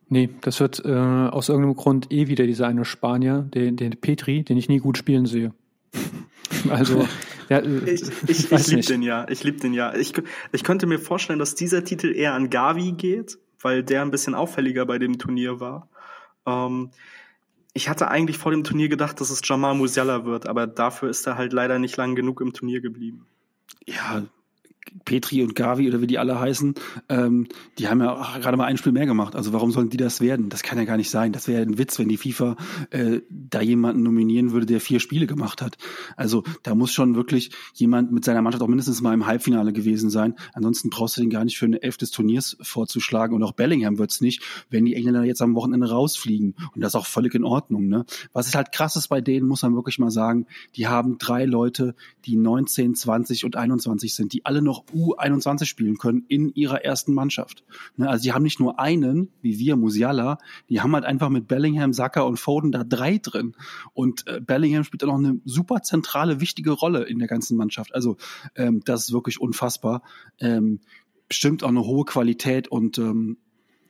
Nee, das wird äh, aus irgendeinem Grund eh wieder dieser eine Spanier, den, den Petri, den ich nie gut spielen sehe. also, ja, äh, ich, ich, ich liebe den ja. Ich liebe den ja. Ich, ich könnte mir vorstellen, dass dieser Titel eher an Gavi geht, weil der ein bisschen auffälliger bei dem Turnier war. Ähm, ich hatte eigentlich vor dem Turnier gedacht, dass es Jamal Musiala wird, aber dafür ist er halt leider nicht lang genug im Turnier geblieben. Ja, Petri und Gavi oder wie die alle heißen, ähm, die haben ja gerade mal ein Spiel mehr gemacht. Also warum sollen die das werden? Das kann ja gar nicht sein. Das wäre ja ein Witz, wenn die FIFA äh, da jemanden nominieren würde, der vier Spiele gemacht hat. Also da muss schon wirklich jemand mit seiner Mannschaft auch mindestens mal im Halbfinale gewesen sein. Ansonsten brauchst du den gar nicht für eine Elf des Turniers vorzuschlagen. Und auch Bellingham wird's nicht, wenn die Engländer jetzt am Wochenende rausfliegen. Und das ist auch völlig in Ordnung. Ne? Was ist halt krass ist bei denen, muss man wirklich mal sagen, die haben drei Leute, die 19, 20 und 21 sind, die alle noch U21 spielen können in ihrer ersten Mannschaft. Ne, also die haben nicht nur einen, wie wir, Musiala, die haben halt einfach mit Bellingham, Saka und Foden da drei drin. Und äh, Bellingham spielt da noch eine super zentrale, wichtige Rolle in der ganzen Mannschaft. Also ähm, das ist wirklich unfassbar. Ähm, bestimmt auch eine hohe Qualität und ähm,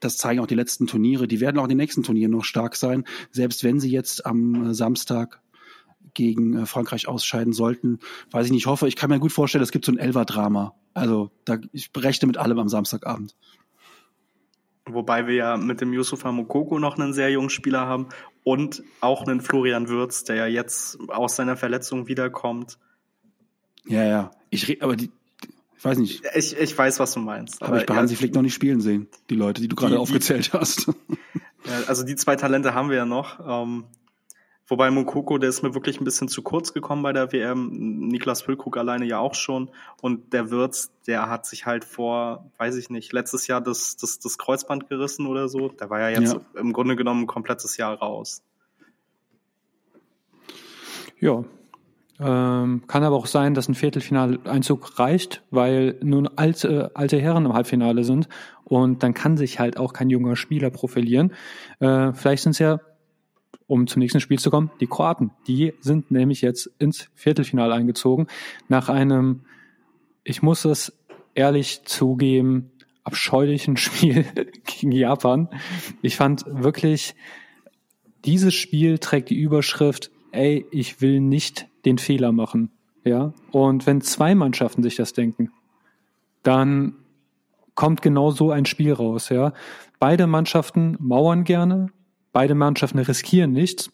das zeigen auch die letzten Turniere. Die werden auch in den nächsten Turnieren noch stark sein, selbst wenn sie jetzt am äh, Samstag gegen äh, Frankreich ausscheiden sollten. Weiß ich nicht, ich hoffe, ich kann mir gut vorstellen, es gibt so ein Elver-Drama. Also da, ich rechne mit allem am Samstagabend. Wobei wir ja mit dem Yusufa Mokoko noch einen sehr jungen Spieler haben und auch einen Florian Würz, der ja jetzt aus seiner Verletzung wiederkommt. Ja, ja. Ich aber die, ich weiß nicht. Ich, ich weiß, was du meinst. Aber, aber ich bei Hansi Flick noch nicht spielen sehen, die Leute, die du gerade aufgezählt hast. Ja, also die zwei Talente haben wir ja noch. Ähm, Wobei Mukoko, der ist mir wirklich ein bisschen zu kurz gekommen bei der WM. Niklas Füllkrug alleine ja auch schon. Und der Wirtz, der hat sich halt vor, weiß ich nicht, letztes Jahr das, das, das Kreuzband gerissen oder so. Der war ja jetzt ja. im Grunde genommen ein komplettes Jahr raus. Ja. Ähm, kann aber auch sein, dass ein Viertelfinaleinzug reicht, weil nun alte, alte Herren im Halbfinale sind und dann kann sich halt auch kein junger Spieler profilieren. Äh, vielleicht sind es ja um zum nächsten Spiel zu kommen, die Kroaten. Die sind nämlich jetzt ins Viertelfinale eingezogen nach einem, ich muss es ehrlich zugeben, abscheulichen Spiel gegen Japan. Ich fand wirklich, dieses Spiel trägt die Überschrift, ey, ich will nicht den Fehler machen. Ja, und wenn zwei Mannschaften sich das denken, dann kommt genau so ein Spiel raus, ja. Beide Mannschaften mauern gerne, Beide Mannschaften riskieren nichts.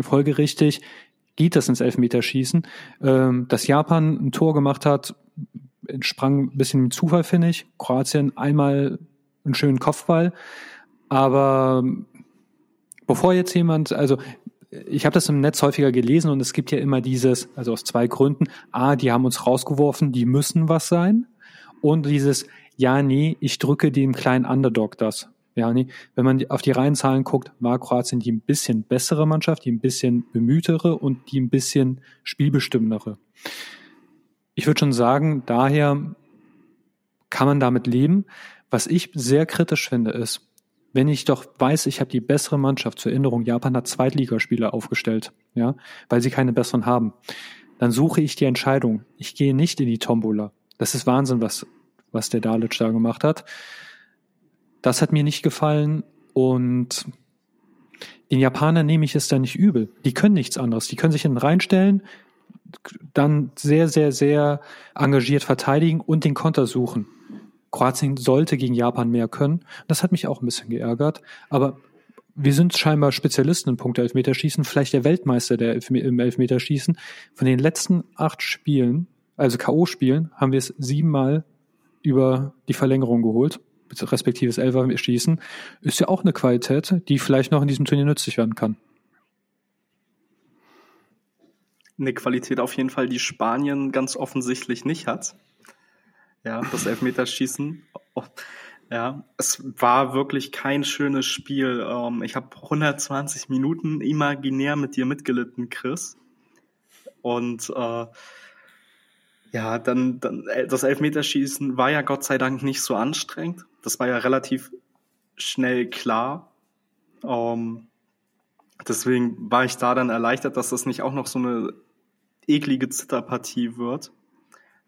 Folgerichtig geht das ins Elfmeterschießen. Ähm, dass Japan ein Tor gemacht hat, entsprang ein bisschen im Zufall, finde ich. Kroatien einmal einen schönen Kopfball. Aber bevor jetzt jemand, also ich habe das im Netz häufiger gelesen und es gibt ja immer dieses, also aus zwei Gründen. A, die haben uns rausgeworfen, die müssen was sein. Und dieses, ja, nee, ich drücke dem kleinen Underdog das. Ja, nee. Wenn man auf die Reihenzahlen guckt, war Kroatien die ein bisschen bessere Mannschaft, die ein bisschen bemühtere und die ein bisschen spielbestimmendere. Ich würde schon sagen, daher kann man damit leben. Was ich sehr kritisch finde, ist, wenn ich doch weiß, ich habe die bessere Mannschaft zur Erinnerung, Japan hat Zweitligaspieler aufgestellt, ja, weil sie keine besseren haben, dann suche ich die Entscheidung. Ich gehe nicht in die Tombola. Das ist Wahnsinn, was, was der Dalic da gemacht hat. Das hat mir nicht gefallen und den Japanern nehme ich es da nicht übel. Die können nichts anderes. Die können sich hinten reinstellen, dann sehr, sehr, sehr engagiert verteidigen und den Konter suchen. Kroatien sollte gegen Japan mehr können. Das hat mich auch ein bisschen geärgert. Aber wir sind scheinbar Spezialisten in Punkte Elfmeterschießen, vielleicht der Weltmeister der Elf im Elfmeterschießen. Von den letzten acht Spielen, also K.O.-Spielen, haben wir es siebenmal über die Verlängerung geholt respektives Elfer schießen, ist ja auch eine Qualität, die vielleicht noch in diesem Turnier nützlich werden kann. Eine Qualität auf jeden Fall, die Spanien ganz offensichtlich nicht hat. Ja, das Elfmeterschießen. Oh, ja, es war wirklich kein schönes Spiel. Ähm, ich habe 120 Minuten imaginär mit dir mitgelitten, Chris. Und äh, ja, dann, dann äh, das Elfmeterschießen war ja Gott sei Dank nicht so anstrengend. Das war ja relativ schnell klar. Ähm, deswegen war ich da dann erleichtert, dass das nicht auch noch so eine eklige Zitterpartie wird.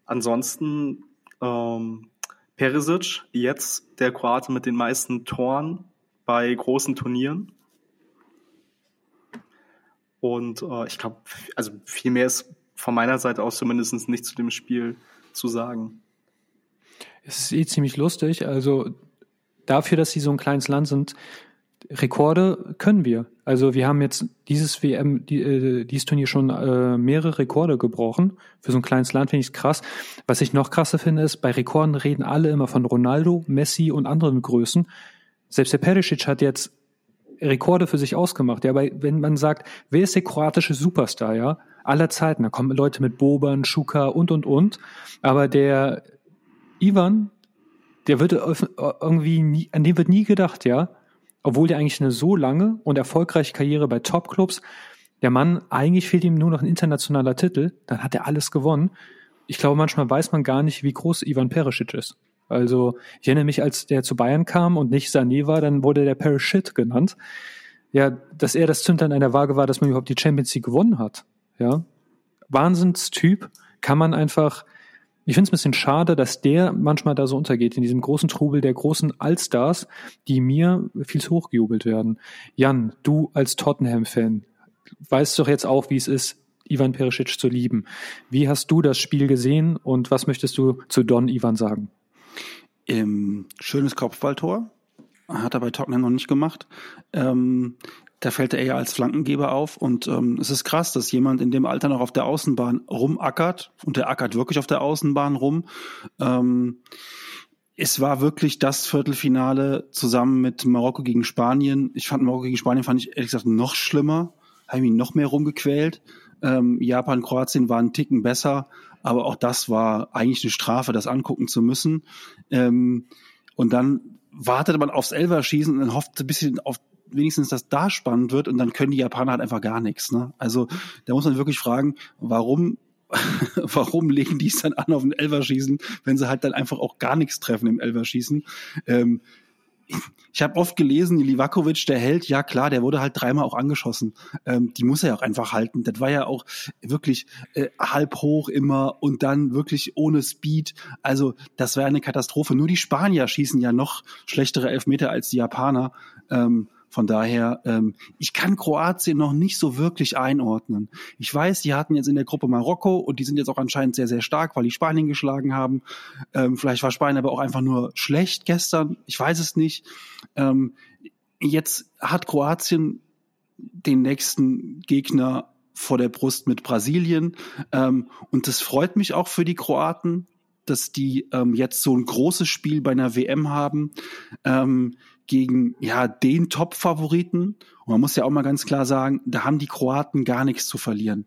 Ansonsten ähm, Perisic, jetzt der Kroate mit den meisten Toren bei großen Turnieren. Und äh, ich glaube, also viel mehr ist von meiner Seite aus zumindest nicht zu dem Spiel zu sagen. Es ist eh ziemlich lustig. Also dafür, dass sie so ein kleines Land sind, Rekorde können wir. Also wir haben jetzt dieses WM, die, äh, dieses Turnier schon äh, mehrere Rekorde gebrochen. Für so ein kleines Land finde ich es krass. Was ich noch krasser finde, ist, bei Rekorden reden alle immer von Ronaldo, Messi und anderen Größen. Selbst der Perisic hat jetzt Rekorde für sich ausgemacht. Ja, aber wenn man sagt, wer ist der kroatische Superstar, ja, aller Zeiten, da kommen Leute mit Boban, Schuka und und und. Aber der Ivan, der wird irgendwie nie, an den wird nie gedacht, ja obwohl der eigentlich eine so lange und erfolgreiche Karriere bei Topclubs, der Mann, eigentlich fehlt ihm nur noch ein internationaler Titel, dann hat er alles gewonnen. Ich glaube, manchmal weiß man gar nicht, wie groß Ivan Perisic ist. Also, ich erinnere mich, als der zu Bayern kam und nicht Sané war, dann wurde der Perisic genannt. Ja, dass er das Zündern einer Waage war, dass man überhaupt die Champions League gewonnen hat. Ja. Wahnsinnstyp kann man einfach ich finde es ein bisschen schade, dass der manchmal da so untergeht, in diesem großen Trubel der großen Allstars, die mir viel zu hoch gejubelt werden. Jan, du als Tottenham-Fan, weißt doch jetzt auch, wie es ist, Ivan Perisic zu lieben. Wie hast du das Spiel gesehen und was möchtest du zu Don Ivan sagen? Ähm, schönes Kopfballtor. Hat er bei Tottenham noch nicht gemacht. Ähm, da fällt er eher als Flankengeber auf. Und ähm, es ist krass, dass jemand in dem Alter noch auf der Außenbahn rumackert und der ackert wirklich auf der Außenbahn rum. Ähm, es war wirklich das Viertelfinale zusammen mit Marokko gegen Spanien. Ich fand Marokko gegen Spanien fand ich ehrlich gesagt noch schlimmer. Habe mich noch mehr rumgequält. Ähm, Japan, Kroatien waren Ticken besser, aber auch das war eigentlich eine Strafe, das angucken zu müssen. Ähm, und dann wartete man aufs Elverschießen und hoffte ein bisschen auf wenigstens das da spannend wird und dann können die Japaner halt einfach gar nichts. Ne? Also da muss man wirklich fragen, warum warum legen die es dann an auf ein Elverschießen, wenn sie halt dann einfach auch gar nichts treffen im Elverschießen? Ähm, ich habe oft gelesen, Livakovic, der Held, ja klar, der wurde halt dreimal auch angeschossen. Ähm, die muss er ja auch einfach halten. Das war ja auch wirklich äh, halb hoch immer und dann wirklich ohne Speed. Also das wäre eine Katastrophe. Nur die Spanier schießen ja noch schlechtere Elfmeter als die Japaner. Ähm, von daher, ähm, ich kann Kroatien noch nicht so wirklich einordnen. Ich weiß, die hatten jetzt in der Gruppe Marokko und die sind jetzt auch anscheinend sehr, sehr stark, weil die Spanien geschlagen haben. Ähm, vielleicht war Spanien aber auch einfach nur schlecht gestern. Ich weiß es nicht. Ähm, jetzt hat Kroatien den nächsten Gegner vor der Brust mit Brasilien. Ähm, und das freut mich auch für die Kroaten, dass die ähm, jetzt so ein großes Spiel bei einer WM haben. Ähm, gegen ja den Top-Favoriten. Und man muss ja auch mal ganz klar sagen, da haben die Kroaten gar nichts zu verlieren.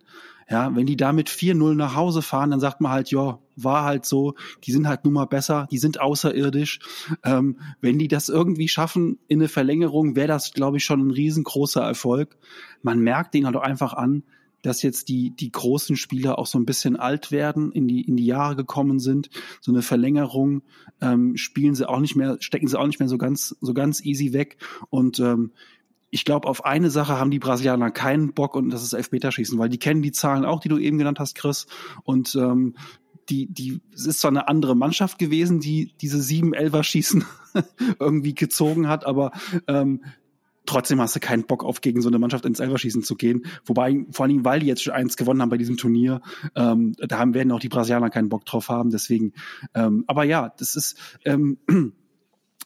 Ja, wenn die damit 4-0 nach Hause fahren, dann sagt man halt, ja, war halt so, die sind halt nun mal besser, die sind außerirdisch. Ähm, wenn die das irgendwie schaffen in eine Verlängerung, wäre das, glaube ich, schon ein riesengroßer Erfolg. Man merkt denen halt auch einfach an, dass jetzt die, die großen Spieler auch so ein bisschen alt werden, in die, in die Jahre gekommen sind. So eine Verlängerung ähm, spielen sie auch nicht mehr, stecken sie auch nicht mehr so ganz, so ganz easy weg. Und ähm, ich glaube, auf eine Sache haben die Brasilianer keinen Bock und das ist Elfmeterschießen, weil die kennen die Zahlen auch, die du eben genannt hast, Chris. Und ähm, die, die, es ist zwar eine andere Mannschaft gewesen, die diese sieben Elfer schießen irgendwie gezogen hat, aber ähm, trotzdem hast du keinen Bock auf gegen so eine Mannschaft ins Elverschießen zu gehen. Wobei, vor allem, weil die jetzt schon eins gewonnen haben bei diesem Turnier, ähm, da haben, werden auch die Brasilianer keinen Bock drauf haben. Deswegen, ähm, aber ja, das ist ähm,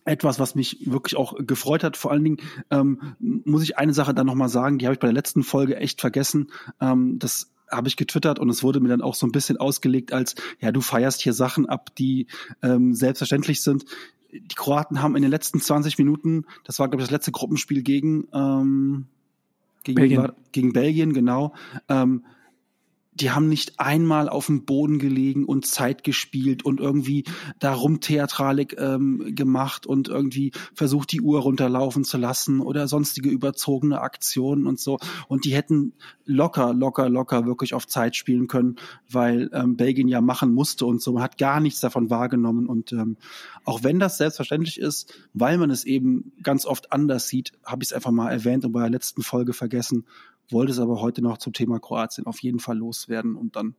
etwas, was mich wirklich auch gefreut hat. Vor allen Dingen ähm, muss ich eine Sache dann nochmal sagen, die habe ich bei der letzten Folge echt vergessen. Ähm, das habe ich getwittert und es wurde mir dann auch so ein bisschen ausgelegt als, ja, du feierst hier Sachen ab, die ähm, selbstverständlich sind die Kroaten haben in den letzten 20 Minuten, das war glaube ich das letzte Gruppenspiel gegen ähm, gegen Belgien, gegen Belgien genau, ähm, die haben nicht einmal auf dem Boden gelegen und Zeit gespielt und irgendwie darum Theatralik ähm, gemacht und irgendwie versucht, die Uhr runterlaufen zu lassen oder sonstige überzogene Aktionen und so. Und die hätten locker, locker, locker wirklich auf Zeit spielen können, weil ähm, Belgien ja machen musste und so. Man hat gar nichts davon wahrgenommen. Und ähm, auch wenn das selbstverständlich ist, weil man es eben ganz oft anders sieht, habe ich es einfach mal erwähnt und bei der letzten Folge vergessen wollte es aber heute noch zum Thema Kroatien auf jeden Fall loswerden und dann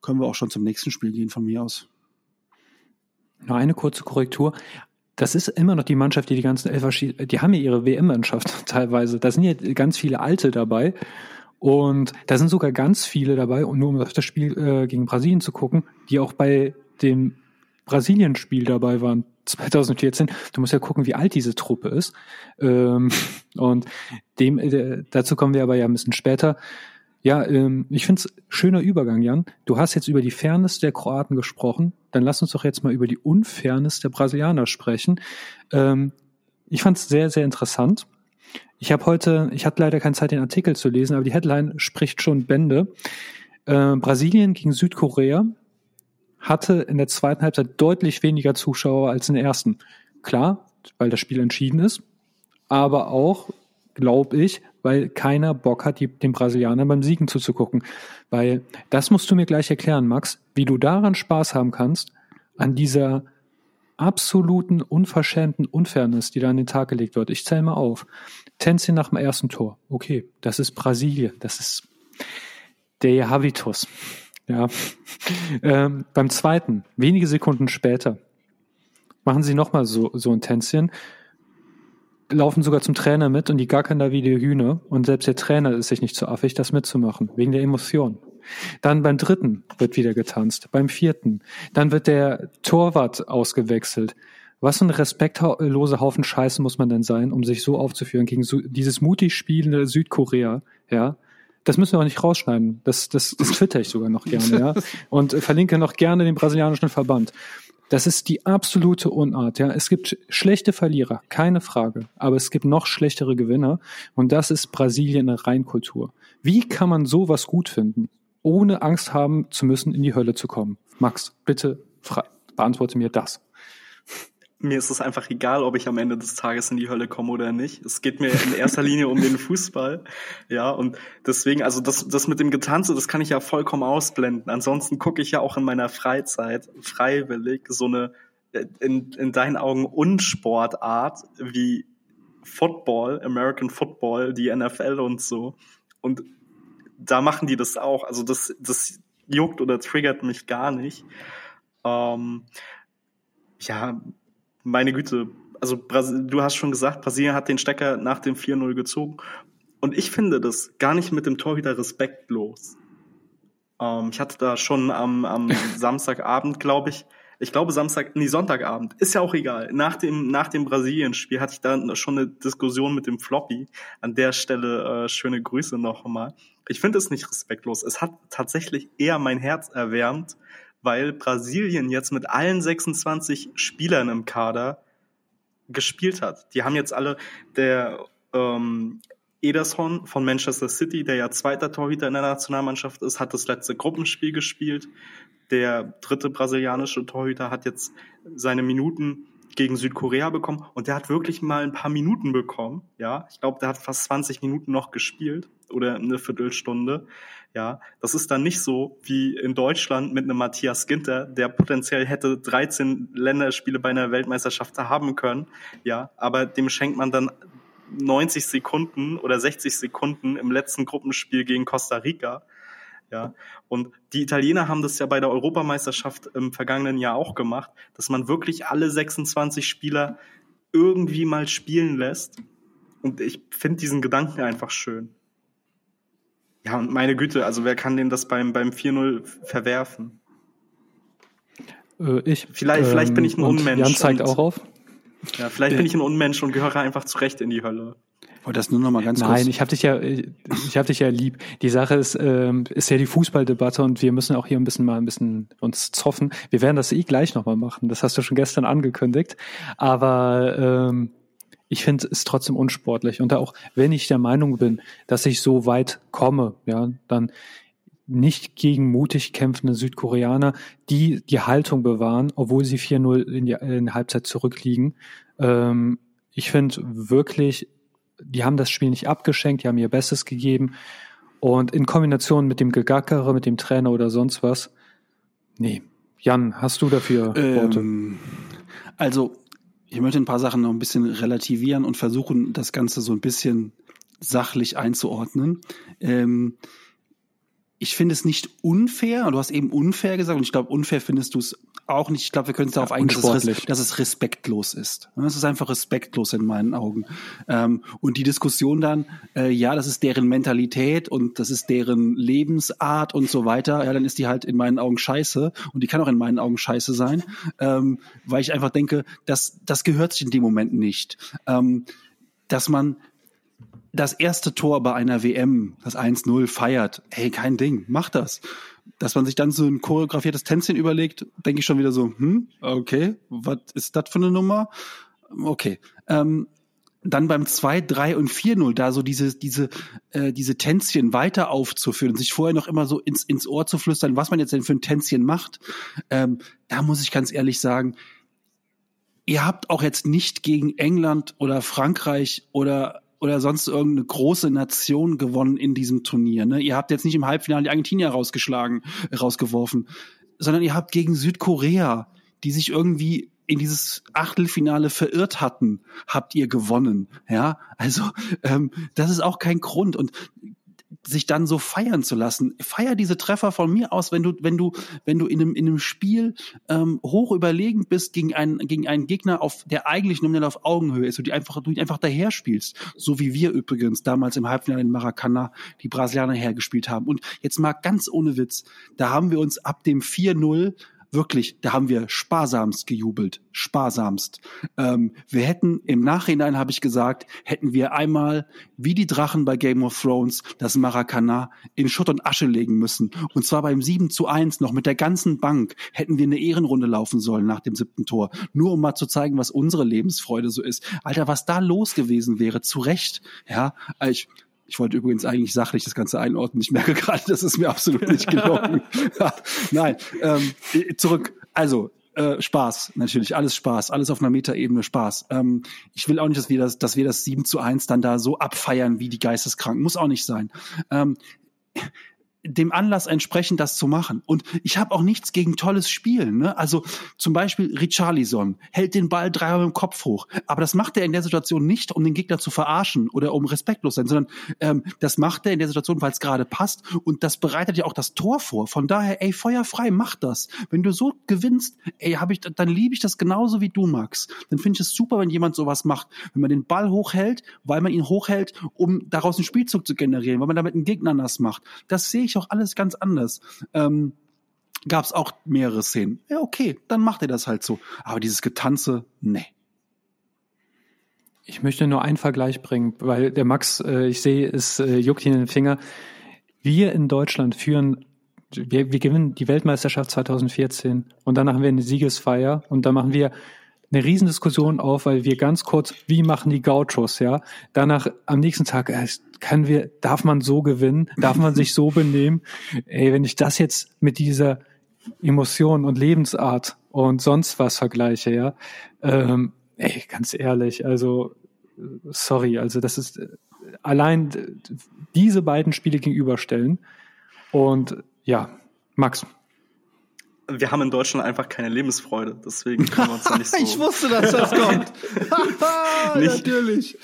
können wir auch schon zum nächsten Spiel gehen von mir aus. Noch eine kurze Korrektur. Das ist immer noch die Mannschaft, die die ganzen Elfer. Die haben ja ihre WM-Mannschaft teilweise. Da sind ja ganz viele Alte dabei. Und da sind sogar ganz viele dabei, und nur um auf das Spiel äh, gegen Brasilien zu gucken, die auch bei dem Brasilien-Spiel dabei waren, 2014. Du musst ja gucken, wie alt diese Truppe ist. Ähm, und dem, äh, dazu kommen wir aber ja ein bisschen später. Ja, ähm, ich finde es schöner Übergang, Jan. Du hast jetzt über die Fairness der Kroaten gesprochen. Dann lass uns doch jetzt mal über die Unfairness der Brasilianer sprechen. Ähm, ich fand es sehr, sehr interessant. Ich habe heute, ich hatte leider keine Zeit, den Artikel zu lesen, aber die Headline spricht schon Bände. Äh, Brasilien gegen Südkorea hatte in der zweiten Halbzeit deutlich weniger Zuschauer als in der ersten. Klar, weil das Spiel entschieden ist, aber auch, glaube ich, weil keiner Bock hat, den Brasilianern beim Siegen zuzugucken. Weil das musst du mir gleich erklären, Max, wie du daran Spaß haben kannst, an dieser absoluten, unverschämten Unfairness, die da an den Tag gelegt wird. Ich zähle mal auf. Tänzchen nach dem ersten Tor. Okay, das ist Brasilien. Das ist der Habitus. Ja. ähm, beim zweiten, wenige Sekunden später, machen sie nochmal so, so ein Tänzchen laufen sogar zum Trainer mit und die gackern da wie die Hühner. Und selbst der Trainer ist sich nicht so affig, das mitzumachen, wegen der Emotion. Dann beim dritten wird wieder getanzt, beim vierten. Dann wird der Torwart ausgewechselt. Was ein respektlose Haufen Scheiße muss man denn sein, um sich so aufzuführen gegen so, dieses mutig spielende Südkorea, ja? Das müssen wir auch nicht rausschneiden. Das, das, das twitter ich sogar noch gerne, ja? Und verlinke noch gerne den brasilianischen Verband. Das ist die absolute Unart. Ja, es gibt schlechte Verlierer, keine Frage, aber es gibt noch schlechtere Gewinner und das ist Brasilien eine Reinkultur. Wie kann man sowas gut finden, ohne Angst haben zu müssen, in die Hölle zu kommen? Max, bitte frei, beantworte mir das mir ist es einfach egal, ob ich am Ende des Tages in die Hölle komme oder nicht. Es geht mir in erster Linie um den Fußball. Ja, und deswegen, also das, das mit dem Getanze, das kann ich ja vollkommen ausblenden. Ansonsten gucke ich ja auch in meiner Freizeit freiwillig so eine in, in deinen Augen Unsportart wie Football, American Football, die NFL und so. Und da machen die das auch. Also das, das juckt oder triggert mich gar nicht. Ähm, ja, meine Güte, also du hast schon gesagt, Brasilien hat den Stecker nach dem 4-0 gezogen. Und ich finde das gar nicht mit dem Torhüter respektlos. Ähm, ich hatte da schon am, am Samstagabend, glaube ich, ich glaube Samstag, nee, Sonntagabend, ist ja auch egal. Nach dem, nach dem Brasilien-Spiel hatte ich da schon eine Diskussion mit dem Floppy. An der Stelle äh, schöne Grüße nochmal. Ich finde es nicht respektlos. Es hat tatsächlich eher mein Herz erwärmt, weil Brasilien jetzt mit allen 26 Spielern im Kader gespielt hat. Die haben jetzt alle der ähm, Ederson von Manchester City, der ja zweiter Torhüter in der Nationalmannschaft ist, hat das letzte Gruppenspiel gespielt. Der dritte brasilianische Torhüter hat jetzt seine Minuten gegen Südkorea bekommen und der hat wirklich mal ein paar Minuten bekommen. Ja, ich glaube, der hat fast 20 Minuten noch gespielt oder eine Viertelstunde. Ja, das ist dann nicht so wie in Deutschland mit einem Matthias Ginter, der potenziell hätte 13 Länderspiele bei einer Weltmeisterschaft haben können. Ja, aber dem schenkt man dann 90 Sekunden oder 60 Sekunden im letzten Gruppenspiel gegen Costa Rica. Ja, und die Italiener haben das ja bei der Europameisterschaft im vergangenen Jahr auch gemacht, dass man wirklich alle 26 Spieler irgendwie mal spielen lässt. Und ich finde diesen Gedanken einfach schön. Ja, und meine Güte, also wer kann denn das beim, beim 4-0 verwerfen? Äh, ich. Vielleicht, ähm, vielleicht bin ich ein Unmensch. Jan zeigt und, auch auf. Ja, vielleicht bin ich ein Unmensch und gehöre einfach zurecht in die Hölle. Wollte das nur noch mal ganz Nein, kurz. Nein, ich habe dich ja, ich habe dich ja lieb. Die Sache ist, ähm, ist ja die Fußballdebatte und wir müssen auch hier ein bisschen mal ein bisschen uns zoffen. Wir werden das eh gleich noch mal machen. Das hast du schon gestern angekündigt. Aber ähm, ich finde es trotzdem unsportlich. Und auch wenn ich der Meinung bin, dass ich so weit komme, ja, dann nicht gegen mutig kämpfende Südkoreaner, die die Haltung bewahren, obwohl sie 4-0 in, die, in der Halbzeit zurückliegen. Ähm, ich finde wirklich, die haben das Spiel nicht abgeschenkt, die haben ihr Bestes gegeben. Und in Kombination mit dem Gegackere, mit dem Trainer oder sonst was, nee. Jan, hast du dafür Worte? Ähm, also ich möchte ein paar Sachen noch ein bisschen relativieren und versuchen, das Ganze so ein bisschen sachlich einzuordnen. Ähm, ich finde es nicht unfair. Du hast eben unfair gesagt und ich glaube, unfair findest du es auch nicht. Ich glaube, wir können uns darauf ja, einigen, dass es, dass es, respektlos ist. Es ist einfach respektlos in meinen Augen. Ähm, und die Diskussion dann, äh, ja, das ist deren Mentalität und das ist deren Lebensart und so weiter. Ja, dann ist die halt in meinen Augen scheiße und die kann auch in meinen Augen scheiße sein, ähm, weil ich einfach denke, dass das gehört sich in dem Moment nicht. Ähm, dass man das erste Tor bei einer WM, das 1-0 feiert, hey, kein Ding, mach das. Dass man sich dann so ein choreografiertes Tänzchen überlegt, denke ich schon wieder so, hm, okay, was ist das für eine Nummer? Okay. Ähm, dann beim 2, 3 und 4-0 da so diese, diese, äh, diese Tänzchen weiter aufzuführen, sich vorher noch immer so ins, ins Ohr zu flüstern, was man jetzt denn für ein Tänzchen macht, ähm, da muss ich ganz ehrlich sagen, ihr habt auch jetzt nicht gegen England oder Frankreich oder oder sonst irgendeine große Nation gewonnen in diesem Turnier. Ne? Ihr habt jetzt nicht im Halbfinale die Argentinier rausgeschlagen, rausgeworfen, sondern ihr habt gegen Südkorea, die sich irgendwie in dieses Achtelfinale verirrt hatten, habt ihr gewonnen. Ja, also ähm, das ist auch kein Grund. Und sich dann so feiern zu lassen. Feier diese Treffer von mir aus, wenn du, wenn du, wenn du in einem, in einem Spiel ähm, hoch überlegen bist gegen einen, gegen einen Gegner, auf der eigentlich nominell auf Augenhöhe ist und die einfach, du einfach daher spielst. So wie wir übrigens damals im Halbfinale in Maracana die Brasilianer hergespielt haben. Und jetzt mal ganz ohne Witz, da haben wir uns ab dem 4-0 wirklich, da haben wir sparsamst gejubelt, sparsamst. Ähm, wir hätten im Nachhinein, habe ich gesagt, hätten wir einmal wie die Drachen bei Game of Thrones das Maracana in Schutt und Asche legen müssen. Und zwar beim 7 zu 1 noch mit der ganzen Bank hätten wir eine Ehrenrunde laufen sollen nach dem siebten Tor. Nur um mal zu zeigen, was unsere Lebensfreude so ist. Alter, was da los gewesen wäre, zu Recht. Ja, ich, ich wollte übrigens eigentlich sachlich das Ganze einordnen. Ich merke gerade, das ist mir absolut nicht gelungen. Nein, ähm, zurück. Also, äh, Spaß, natürlich, alles Spaß, alles auf einer Metaebene Spaß. Ähm, ich will auch nicht, dass wir das, dass wir das 7 zu 1 dann da so abfeiern wie die Geisteskranken. Muss auch nicht sein. Ähm, dem Anlass entsprechend das zu machen. Und ich habe auch nichts gegen tolles Spielen. Ne? Also zum Beispiel Richarlison hält den Ball dreimal im Kopf hoch. Aber das macht er in der Situation nicht, um den Gegner zu verarschen oder um respektlos sein, sondern ähm, das macht er in der Situation, weil es gerade passt. Und das bereitet ja auch das Tor vor. Von daher, ey, feuerfrei, mach das. Wenn du so gewinnst, ey, hab ich, dann liebe ich das genauso wie du, Max. Dann finde ich es super, wenn jemand sowas macht. Wenn man den Ball hochhält, weil man ihn hochhält, um daraus einen Spielzug zu generieren, weil man damit einen Gegner nass macht. Das sehe ich ich auch alles ganz anders. Ähm, Gab es auch mehrere Szenen. Ja, okay, dann macht er das halt so. Aber dieses Getanze, nee. Ich möchte nur einen Vergleich bringen, weil der Max, äh, ich sehe, es äh, juckt ihn in den Finger. Wir in Deutschland führen, wir, wir gewinnen die Weltmeisterschaft 2014 und danach haben wir eine Siegesfeier und dann machen wir eine Riesendiskussion auf, weil wir ganz kurz, wie machen die Gauchos, ja? Danach am nächsten Tag, äh, kann wir, darf man so gewinnen? Darf man sich so benehmen? Ey, wenn ich das jetzt mit dieser Emotion und Lebensart und sonst was vergleiche, ja, ähm, ey, ganz ehrlich, also sorry, also das ist allein diese beiden Spiele gegenüberstellen und ja, Max, wir haben in Deutschland einfach keine Lebensfreude, deswegen können wir uns da nicht so. ich wusste, dass das kommt. nicht, Natürlich.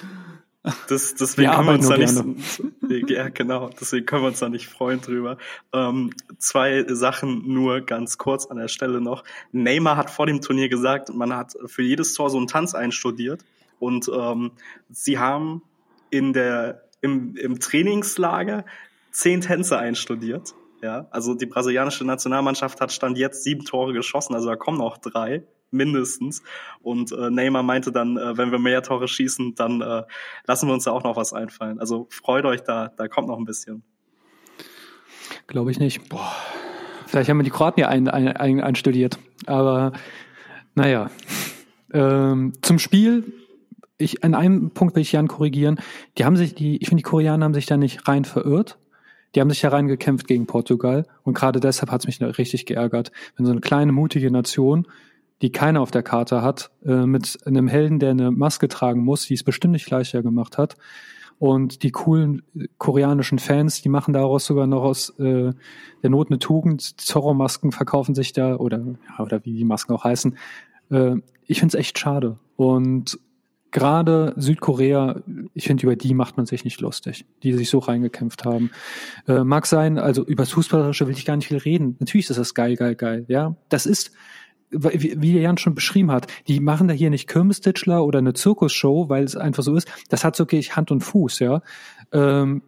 Das, deswegen können wir uns da nicht, ja, genau, deswegen können wir uns da nicht freuen drüber. Ähm, zwei Sachen nur ganz kurz an der Stelle noch. Neymar hat vor dem Turnier gesagt, man hat für jedes Tor so einen Tanz einstudiert und ähm, sie haben in der, im, im Trainingslager zehn Tänze einstudiert ja, also die brasilianische Nationalmannschaft hat Stand jetzt sieben Tore geschossen, also da kommen noch drei mindestens. Und äh, Neymar meinte dann, äh, wenn wir mehr Tore schießen, dann äh, lassen wir uns da auch noch was einfallen. Also freut euch da, da kommt noch ein bisschen. Glaube ich nicht. Boah. Vielleicht haben wir die Kroaten ja ein, ein, ein, einstudiert. Aber naja. Ähm, zum Spiel ich, an einem Punkt will ich Jan korrigieren. Die haben sich, die, ich finde, die Koreaner haben sich da nicht rein verirrt. Die haben sich hereingekämpft gegen Portugal und gerade deshalb hat es mich richtig geärgert, wenn so eine kleine mutige Nation, die keiner auf der Karte hat, äh, mit einem Helden, der eine Maske tragen muss, die es bestimmt nicht leichter gemacht hat. Und die coolen koreanischen Fans, die machen daraus sogar noch aus äh, der Not eine Tugend. Zorro-Masken verkaufen sich da oder ja, oder wie die Masken auch heißen. Äh, ich find's echt schade. Und gerade Südkorea, ich finde, über die macht man sich nicht lustig, die sich so reingekämpft haben. Äh, mag sein, also über das Fußballerische will ich gar nicht viel reden. Natürlich ist das geil, geil, geil. Ja, das ist, wie, wie Jan schon beschrieben hat, die machen da hier nicht Kirmestitchler oder eine Zirkusshow, weil es einfach so ist. Das hat so wirklich Hand und Fuß, ja. Ähm,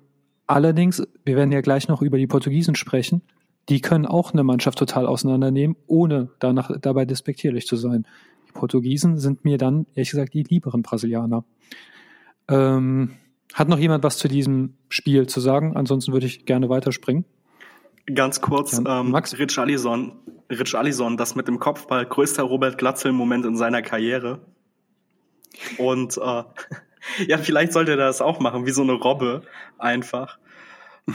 allerdings, wir werden ja gleich noch über die Portugiesen sprechen. Die können auch eine Mannschaft total auseinandernehmen, ohne danach dabei despektierlich zu sein. Portugiesen sind mir dann, ehrlich gesagt, die lieberen Brasilianer. Ähm, hat noch jemand was zu diesem Spiel zu sagen? Ansonsten würde ich gerne weiterspringen. Ganz kurz, ja, ähm, Max? Rich Allison, Rich Allison, das mit dem Kopfball, größter Robert Glatzel-Moment in seiner Karriere. Und äh, ja, vielleicht sollte er das auch machen, wie so eine Robbe einfach.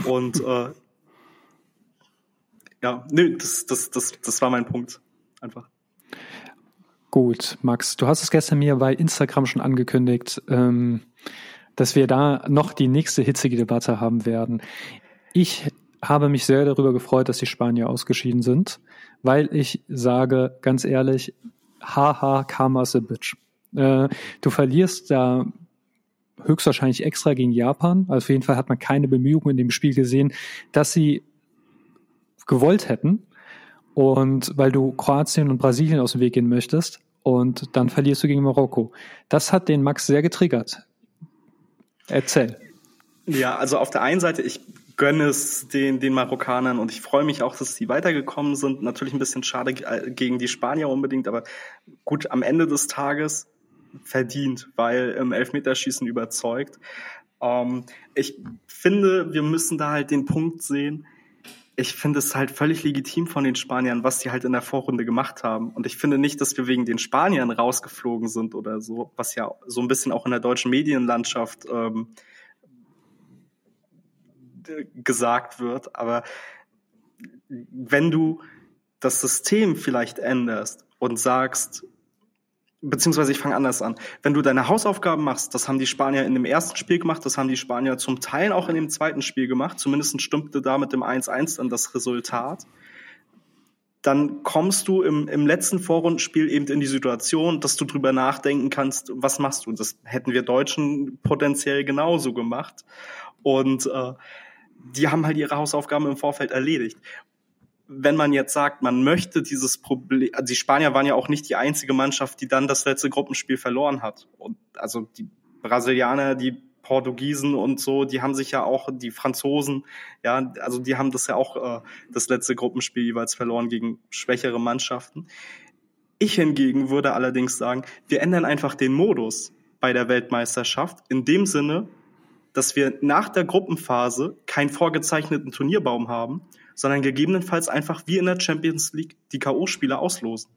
Und äh, ja, nö, das, das, das, das war mein Punkt. Einfach. Gut, Max, du hast es gestern mir bei Instagram schon angekündigt, ähm, dass wir da noch die nächste hitzige Debatte haben werden. Ich habe mich sehr darüber gefreut, dass die Spanier ausgeschieden sind, weil ich sage, ganz ehrlich, haha, karma's a bitch. Äh, du verlierst da höchstwahrscheinlich extra gegen Japan. Also auf jeden Fall hat man keine Bemühungen in dem Spiel gesehen, dass sie gewollt hätten. Und weil du Kroatien und Brasilien aus dem Weg gehen möchtest und dann verlierst du gegen Marokko. Das hat den Max sehr getriggert. Erzähl. Ja, also auf der einen Seite, ich gönne es den, den Marokkanern und ich freue mich auch, dass sie weitergekommen sind. Natürlich ein bisschen schade äh, gegen die Spanier unbedingt, aber gut, am Ende des Tages verdient, weil im Elfmeterschießen überzeugt. Ähm, ich finde, wir müssen da halt den Punkt sehen, ich finde es halt völlig legitim von den Spaniern, was sie halt in der Vorrunde gemacht haben. Und ich finde nicht, dass wir wegen den Spaniern rausgeflogen sind oder so, was ja so ein bisschen auch in der deutschen Medienlandschaft ähm, gesagt wird. Aber wenn du das System vielleicht änderst und sagst, beziehungsweise ich fange anders an. Wenn du deine Hausaufgaben machst, das haben die Spanier in dem ersten Spiel gemacht, das haben die Spanier zum Teil auch in dem zweiten Spiel gemacht, zumindest stimmte da mit dem 1-1 dann das Resultat, dann kommst du im, im letzten Vorrundenspiel eben in die Situation, dass du drüber nachdenken kannst, was machst du? Das hätten wir Deutschen potenziell genauso gemacht. Und äh, die haben halt ihre Hausaufgaben im Vorfeld erledigt wenn man jetzt sagt, man möchte dieses Problem, also die Spanier waren ja auch nicht die einzige Mannschaft, die dann das letzte Gruppenspiel verloren hat. Und also die Brasilianer, die Portugiesen und so, die haben sich ja auch, die Franzosen, ja, also die haben das ja auch äh, das letzte Gruppenspiel jeweils verloren gegen schwächere Mannschaften. Ich hingegen würde allerdings sagen, wir ändern einfach den Modus bei der Weltmeisterschaft in dem Sinne, dass wir nach der Gruppenphase keinen vorgezeichneten Turnierbaum haben, sondern gegebenenfalls einfach wie in der Champions League die K.O.-Spiele auslosen.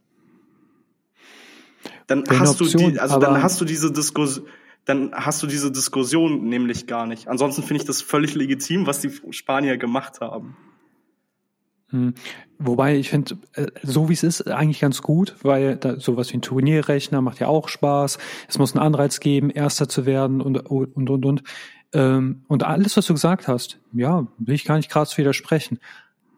Dann Eine hast Option, du die, also dann hast du diese Diskussion, dann hast du diese Diskussion nämlich gar nicht. Ansonsten finde ich das völlig legitim, was die Spanier gemacht haben. Hm. Wobei ich finde, äh, so wie es ist, eigentlich ganz gut, weil da sowas wie ein Turnierrechner macht ja auch Spaß. Es muss einen Anreiz geben, Erster zu werden und und und und. Ähm, und alles, was du gesagt hast, ja, will ich gar nicht krass widersprechen.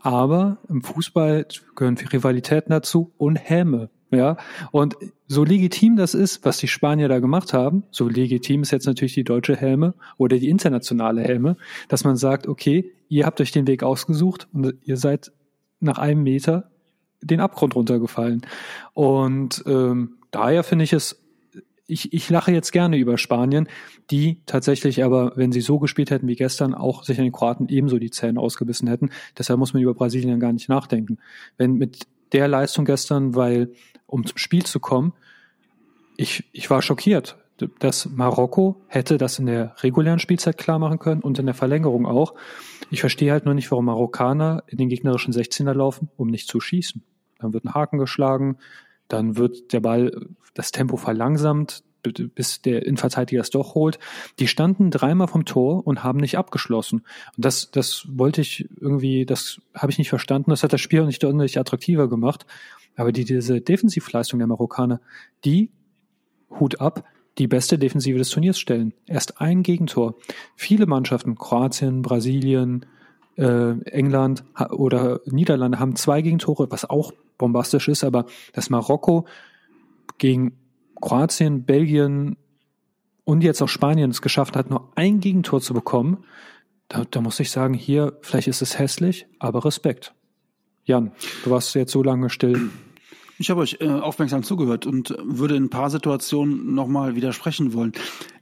Aber im Fußball gehören Rivalitäten dazu und Häme. Ja, und so legitim das ist, was die Spanier da gemacht haben, so legitim ist jetzt natürlich die deutsche Helme oder die internationale Helme, dass man sagt, okay, ihr habt euch den Weg ausgesucht und ihr seid nach einem Meter den Abgrund runtergefallen. Und ähm, daher finde ich es ich, ich lache jetzt gerne über Spanien, die tatsächlich aber, wenn sie so gespielt hätten wie gestern, auch sich an den Kroaten ebenso die Zähne ausgebissen hätten. Deshalb muss man über Brasilien gar nicht nachdenken. Wenn mit der Leistung gestern, weil, um zum Spiel zu kommen, ich, ich war schockiert, dass Marokko hätte das in der regulären Spielzeit klar machen können und in der Verlängerung auch. Ich verstehe halt nur nicht, warum Marokkaner in den gegnerischen 16er laufen, um nicht zu schießen. Dann wird ein Haken geschlagen, dann wird der Ball, das Tempo verlangsamt, bis der Innenverteidiger es doch holt. Die standen dreimal vom Tor und haben nicht abgeschlossen. Und das, das wollte ich irgendwie, das habe ich nicht verstanden. Das hat das Spiel auch nicht ordentlich attraktiver gemacht. Aber die, diese Defensivleistung der Marokkaner, die, Hut ab, die beste Defensive des Turniers stellen. Erst ein Gegentor. Viele Mannschaften, Kroatien, Brasilien, äh, England oder Niederlande haben zwei Gegentore, was auch bombastisch ist, aber das Marokko gegen Kroatien, Belgien, und jetzt auch Spanien es geschafft hat, nur ein Gegentor zu bekommen, da, da muss ich sagen, hier, vielleicht ist es hässlich, aber Respekt. Jan, du warst jetzt so lange still. Ich habe euch äh, aufmerksam zugehört und würde in ein paar Situationen nochmal widersprechen wollen.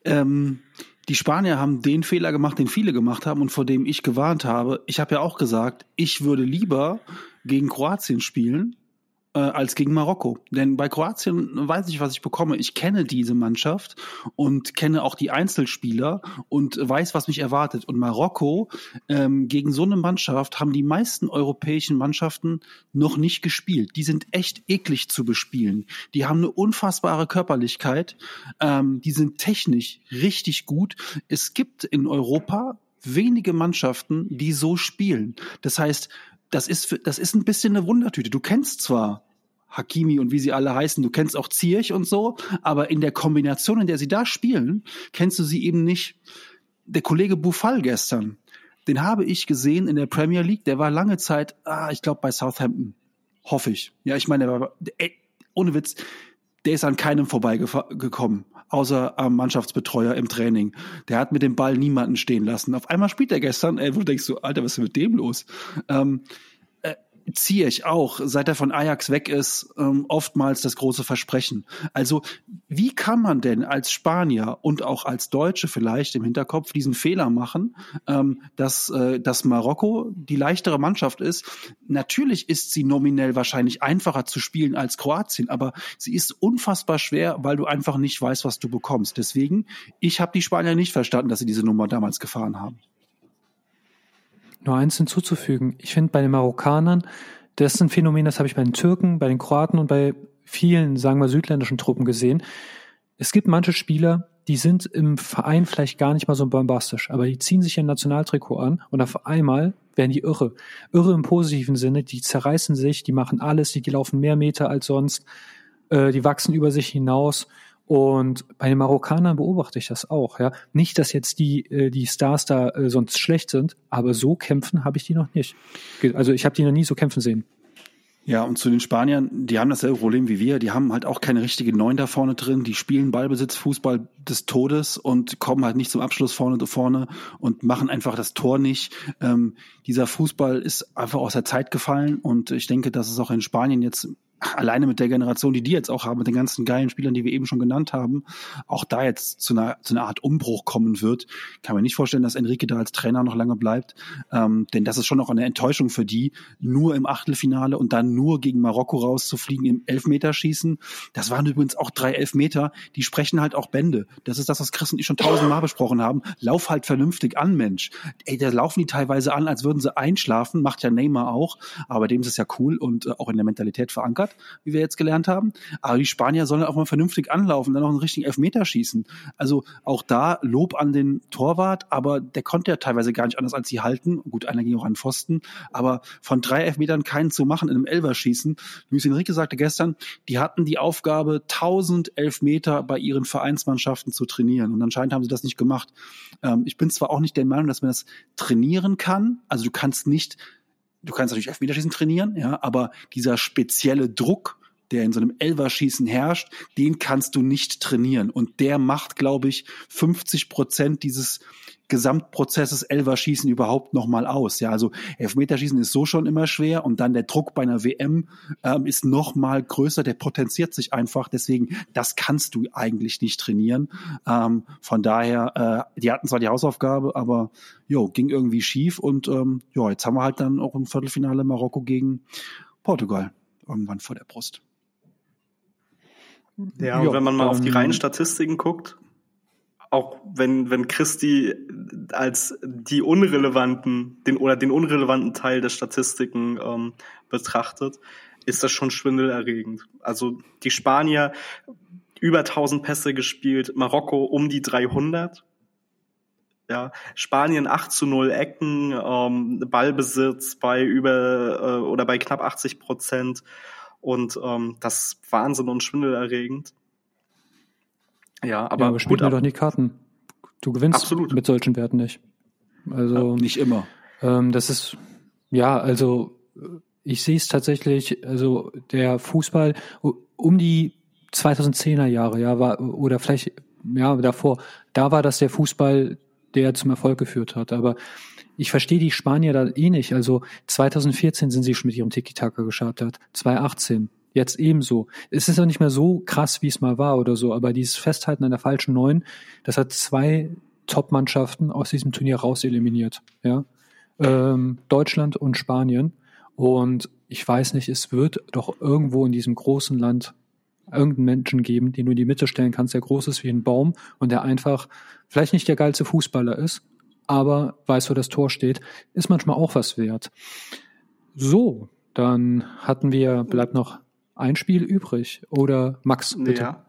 Ähm, die Spanier haben den Fehler gemacht, den viele gemacht haben und vor dem ich gewarnt habe. Ich habe ja auch gesagt, ich würde lieber gegen Kroatien spielen, äh, als gegen Marokko. Denn bei Kroatien weiß ich, was ich bekomme. Ich kenne diese Mannschaft und kenne auch die Einzelspieler und weiß, was mich erwartet. Und Marokko ähm, gegen so eine Mannschaft haben die meisten europäischen Mannschaften noch nicht gespielt. Die sind echt eklig zu bespielen. Die haben eine unfassbare Körperlichkeit. Ähm, die sind technisch richtig gut. Es gibt in Europa wenige Mannschaften, die so spielen. Das heißt, das ist, das ist ein bisschen eine Wundertüte. Du kennst zwar Hakimi und wie sie alle heißen, du kennst auch Zierch und so, aber in der Kombination, in der sie da spielen, kennst du sie eben nicht. Der Kollege Buffal gestern, den habe ich gesehen in der Premier League, der war lange Zeit, ah, ich glaube bei Southampton. Hoffe ich. Ja, ich meine, der war, ey, ohne Witz, der ist an keinem vorbeigekommen, außer am Mannschaftsbetreuer im Training. Der hat mit dem Ball niemanden stehen lassen. Auf einmal spielt er gestern, ey, wo du denkst so, Alter, was ist mit dem los? Ähm, ziehe ich auch, seit er von Ajax weg ist, ähm, oftmals das große Versprechen. Also wie kann man denn als Spanier und auch als Deutsche vielleicht im Hinterkopf diesen Fehler machen, ähm, dass, äh, dass Marokko die leichtere Mannschaft ist? Natürlich ist sie nominell wahrscheinlich einfacher zu spielen als Kroatien, aber sie ist unfassbar schwer, weil du einfach nicht weißt, was du bekommst. Deswegen, ich habe die Spanier nicht verstanden, dass sie diese Nummer damals gefahren haben nur eins hinzuzufügen. Ich finde bei den Marokkanern, das ist ein Phänomen, das habe ich bei den Türken, bei den Kroaten und bei vielen, sagen wir, südländischen Truppen gesehen. Es gibt manche Spieler, die sind im Verein vielleicht gar nicht mal so bombastisch, aber die ziehen sich ein Nationaltrikot an und auf einmal werden die irre. Irre im positiven Sinne, die zerreißen sich, die machen alles, die, die laufen mehr Meter als sonst, äh, die wachsen über sich hinaus und bei den Marokkanern beobachte ich das auch, ja. Nicht, dass jetzt die, äh, die Stars da äh, sonst schlecht sind, aber so kämpfen habe ich die noch nicht. Also ich habe die noch nie so kämpfen sehen. Ja, und zu den Spaniern, die haben dasselbe Problem wie wir. Die haben halt auch keine richtige Neun da vorne drin. Die spielen Ballbesitz, Fußball des Todes und kommen halt nicht zum Abschluss vorne vorne und machen einfach das Tor nicht. Ähm, dieser Fußball ist einfach aus der Zeit gefallen und ich denke, dass es auch in Spanien jetzt alleine mit der Generation, die die jetzt auch haben, mit den ganzen geilen Spielern, die wir eben schon genannt haben, auch da jetzt zu einer, zu einer Art Umbruch kommen wird. Kann mir nicht vorstellen, dass Enrique da als Trainer noch lange bleibt, ähm, denn das ist schon noch eine Enttäuschung für die, nur im Achtelfinale und dann nur gegen Marokko rauszufliegen im Elfmeterschießen. Das waren übrigens auch drei Elfmeter, die sprechen halt auch Bände. Das ist das, was Chris und ich schon tausendmal besprochen haben. Lauf halt vernünftig an, Mensch. Ey, da laufen die teilweise an, als würden sie einschlafen, macht ja Neymar auch, aber dem ist es ja cool und äh, auch in der Mentalität verankert hat, wie wir jetzt gelernt haben. Aber die Spanier sollen auch mal vernünftig anlaufen, dann auch einen richtigen Elfmeter schießen. Also auch da Lob an den Torwart, aber der konnte ja teilweise gar nicht anders als sie halten. Gut, einer ging auch an Pfosten, aber von drei Elfmetern keinen zu machen in einem Elverschießen. Luis Enrique sagte gestern, die hatten die Aufgabe, 1000 Elfmeter bei ihren Vereinsmannschaften zu trainieren. Und anscheinend haben sie das nicht gemacht. Ähm, ich bin zwar auch nicht der Meinung, dass man das trainieren kann. Also du kannst nicht du kannst natürlich Elfmeterschießen trainieren, ja, aber dieser spezielle Druck, der in so einem Elverschießen herrscht, den kannst du nicht trainieren. Und der macht, glaube ich, 50 Prozent dieses Gesamtprozesses Elverschießen überhaupt nochmal aus. Ja, also Elfmeterschießen ist so schon immer schwer und dann der Druck bei einer WM ähm, ist nochmal größer, der potenziert sich einfach. Deswegen, das kannst du eigentlich nicht trainieren. Ähm, von daher, äh, die hatten zwar die Hausaufgabe, aber jo, ging irgendwie schief und ähm, ja, jetzt haben wir halt dann auch im Viertelfinale Marokko gegen Portugal irgendwann vor der Brust. Ja, und ja, wenn man mal auf die reinen Statistiken guckt, auch wenn, wenn Christi als die unrelevanten, den oder den unrelevanten Teil der Statistiken ähm, betrachtet, ist das schon schwindelerregend. Also die Spanier über 1000 Pässe gespielt, Marokko um die 300. Ja, Spanien 8 zu 0 Ecken, ähm, Ballbesitz bei über äh, oder bei knapp 80 Prozent und ähm, das ist Wahnsinn und schwindelerregend. Ja, aber, ja, aber spielt mir doch nie Karten. Du gewinnst Absolut. mit solchen Werten nicht. Also ja, nicht immer. Ähm, das ist ja, also ich sehe es tatsächlich. Also der Fußball um die 2010er Jahre, ja, war oder vielleicht ja, davor, da war das der Fußball, der zum Erfolg geführt hat. Aber ich verstehe die Spanier da eh nicht. Also 2014 sind sie schon mit ihrem Tiki-Taka gestartet, 2018 jetzt ebenso. Es ist auch nicht mehr so krass, wie es mal war oder so, aber dieses Festhalten an der falschen Neun, das hat zwei Top-Mannschaften aus diesem Turnier raus eliminiert. Ja? Ähm, Deutschland und Spanien. Und ich weiß nicht, es wird doch irgendwo in diesem großen Land irgendeinen Menschen geben, den du in die Mitte stellen kannst, der groß ist wie ein Baum und der einfach vielleicht nicht der geilste Fußballer ist, aber weiß, wo das Tor steht, ist manchmal auch was wert. So, dann hatten wir, bleibt noch ein Spiel übrig. Oder Max, bitte. Ja.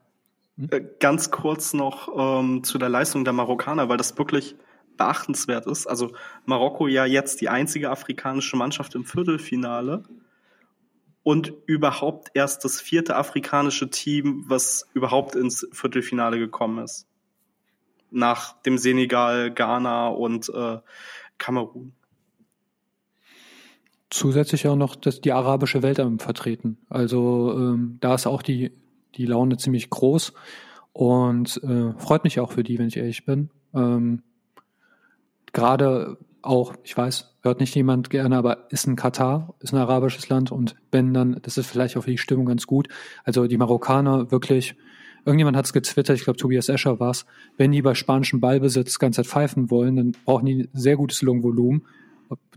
Hm? Äh, ganz kurz noch ähm, zu der Leistung der Marokkaner, weil das wirklich beachtenswert ist. Also Marokko ja jetzt die einzige afrikanische Mannschaft im Viertelfinale und überhaupt erst das vierte afrikanische Team, was überhaupt ins Viertelfinale gekommen ist. Nach dem Senegal, Ghana und äh, Kamerun zusätzlich auch noch das, die arabische Welt vertreten. Also ähm, da ist auch die, die Laune ziemlich groß und äh, freut mich auch für die, wenn ich ehrlich bin. Ähm, Gerade auch, ich weiß, hört nicht jemand gerne, aber ist ein Katar, ist ein arabisches Land und wenn dann, das ist vielleicht auch für die Stimmung ganz gut. Also die Marokkaner wirklich, irgendjemand hat es getwittert, ich glaube Tobias Escher war es, wenn die bei spanischem Ballbesitz ganz Zeit pfeifen wollen, dann brauchen die sehr gutes Lungenvolumen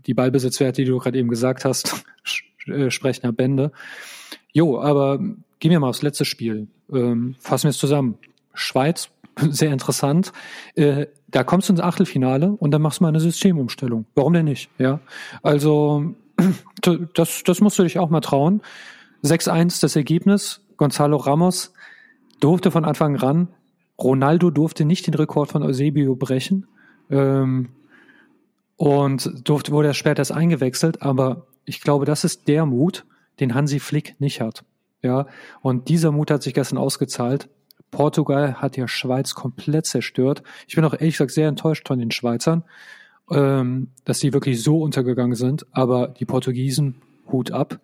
die Ballbesitzwerte, die du gerade eben gesagt hast, äh, sprechen ja Bände. Jo, aber gehen wir mal aufs letzte Spiel. Ähm, fassen wir es zusammen. Schweiz, sehr interessant. Äh, da kommst du ins Achtelfinale und dann machst du mal eine Systemumstellung. Warum denn nicht? Ja, also das, das musst du dich auch mal trauen. 6-1 das Ergebnis. Gonzalo Ramos durfte von Anfang ran. Ronaldo durfte nicht den Rekord von Eusebio brechen. Ähm, und durfte, wurde er später erst eingewechselt, aber ich glaube, das ist der Mut, den Hansi Flick nicht hat. Ja, und dieser Mut hat sich gestern ausgezahlt. Portugal hat ja Schweiz komplett zerstört. Ich bin auch ehrlich gesagt sehr enttäuscht von den Schweizern, ähm, dass sie wirklich so untergegangen sind. Aber die Portugiesen, Hut ab.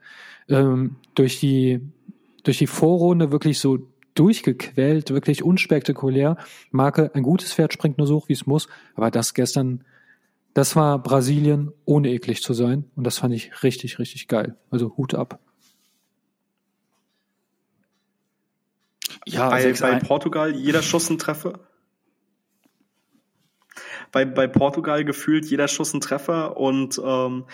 Ähm, durch die, durch die Vorrunde wirklich so durchgequält, wirklich unspektakulär. Marke, ein gutes Pferd springt nur so hoch, wie es muss. Aber das gestern das war Brasilien, ohne eklig zu sein. Und das fand ich richtig, richtig geil. Also Hut ab. Ja, bei, bei Portugal jeder Schuss ein Treffer. Bei, bei Portugal gefühlt jeder Schuss ein Treffer und ähm,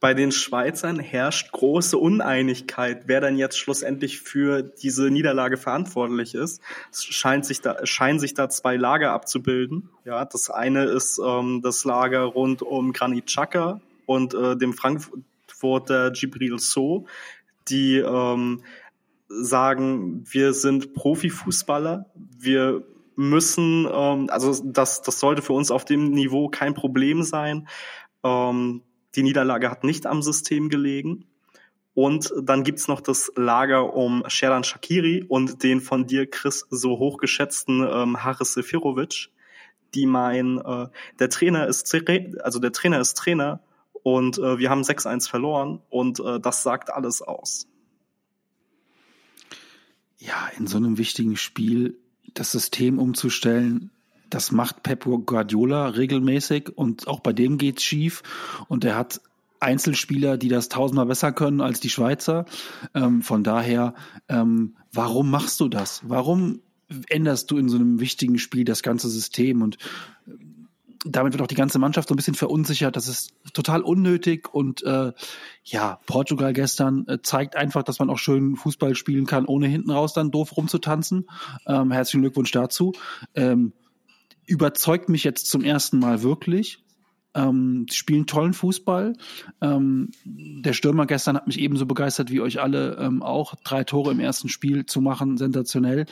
bei den Schweizern herrscht große Uneinigkeit, wer dann jetzt schlussendlich für diese Niederlage verantwortlich ist. Es scheint sich da, scheinen sich da zwei Lager abzubilden. Ja, das eine ist ähm, das Lager rund um Granit Xhaka und äh, dem Frankfurter Gibril So, die ähm, sagen, wir sind Profifußballer, wir müssen, ähm, also das, das sollte für uns auf dem Niveau kein Problem sein. Ähm, die Niederlage hat nicht am System gelegen. Und dann gibt's noch das Lager um Sheran Shakiri und den von dir, Chris, so hochgeschätzten ähm, Haris Sefirovic, die meinen, äh, der Trainer ist also der Trainer ist Trainer und äh, wir haben 6-1 verloren und äh, das sagt alles aus. Ja, in so einem wichtigen Spiel das System umzustellen, das macht Pep Guardiola regelmäßig und auch bei dem geht's schief und er hat Einzelspieler, die das tausendmal besser können als die Schweizer. Ähm, von daher, ähm, warum machst du das? Warum änderst du in so einem wichtigen Spiel das ganze System und äh, damit wird auch die ganze Mannschaft so ein bisschen verunsichert. Das ist total unnötig und äh, ja, Portugal gestern äh, zeigt einfach, dass man auch schön Fußball spielen kann, ohne hinten raus dann doof rumzutanzen. Ähm, herzlichen Glückwunsch dazu. Ähm, überzeugt mich jetzt zum ersten Mal wirklich. Ähm, spielen tollen Fußball. Ähm, der Stürmer gestern hat mich ebenso begeistert wie euch alle ähm, auch. Drei Tore im ersten Spiel zu machen, sensationell.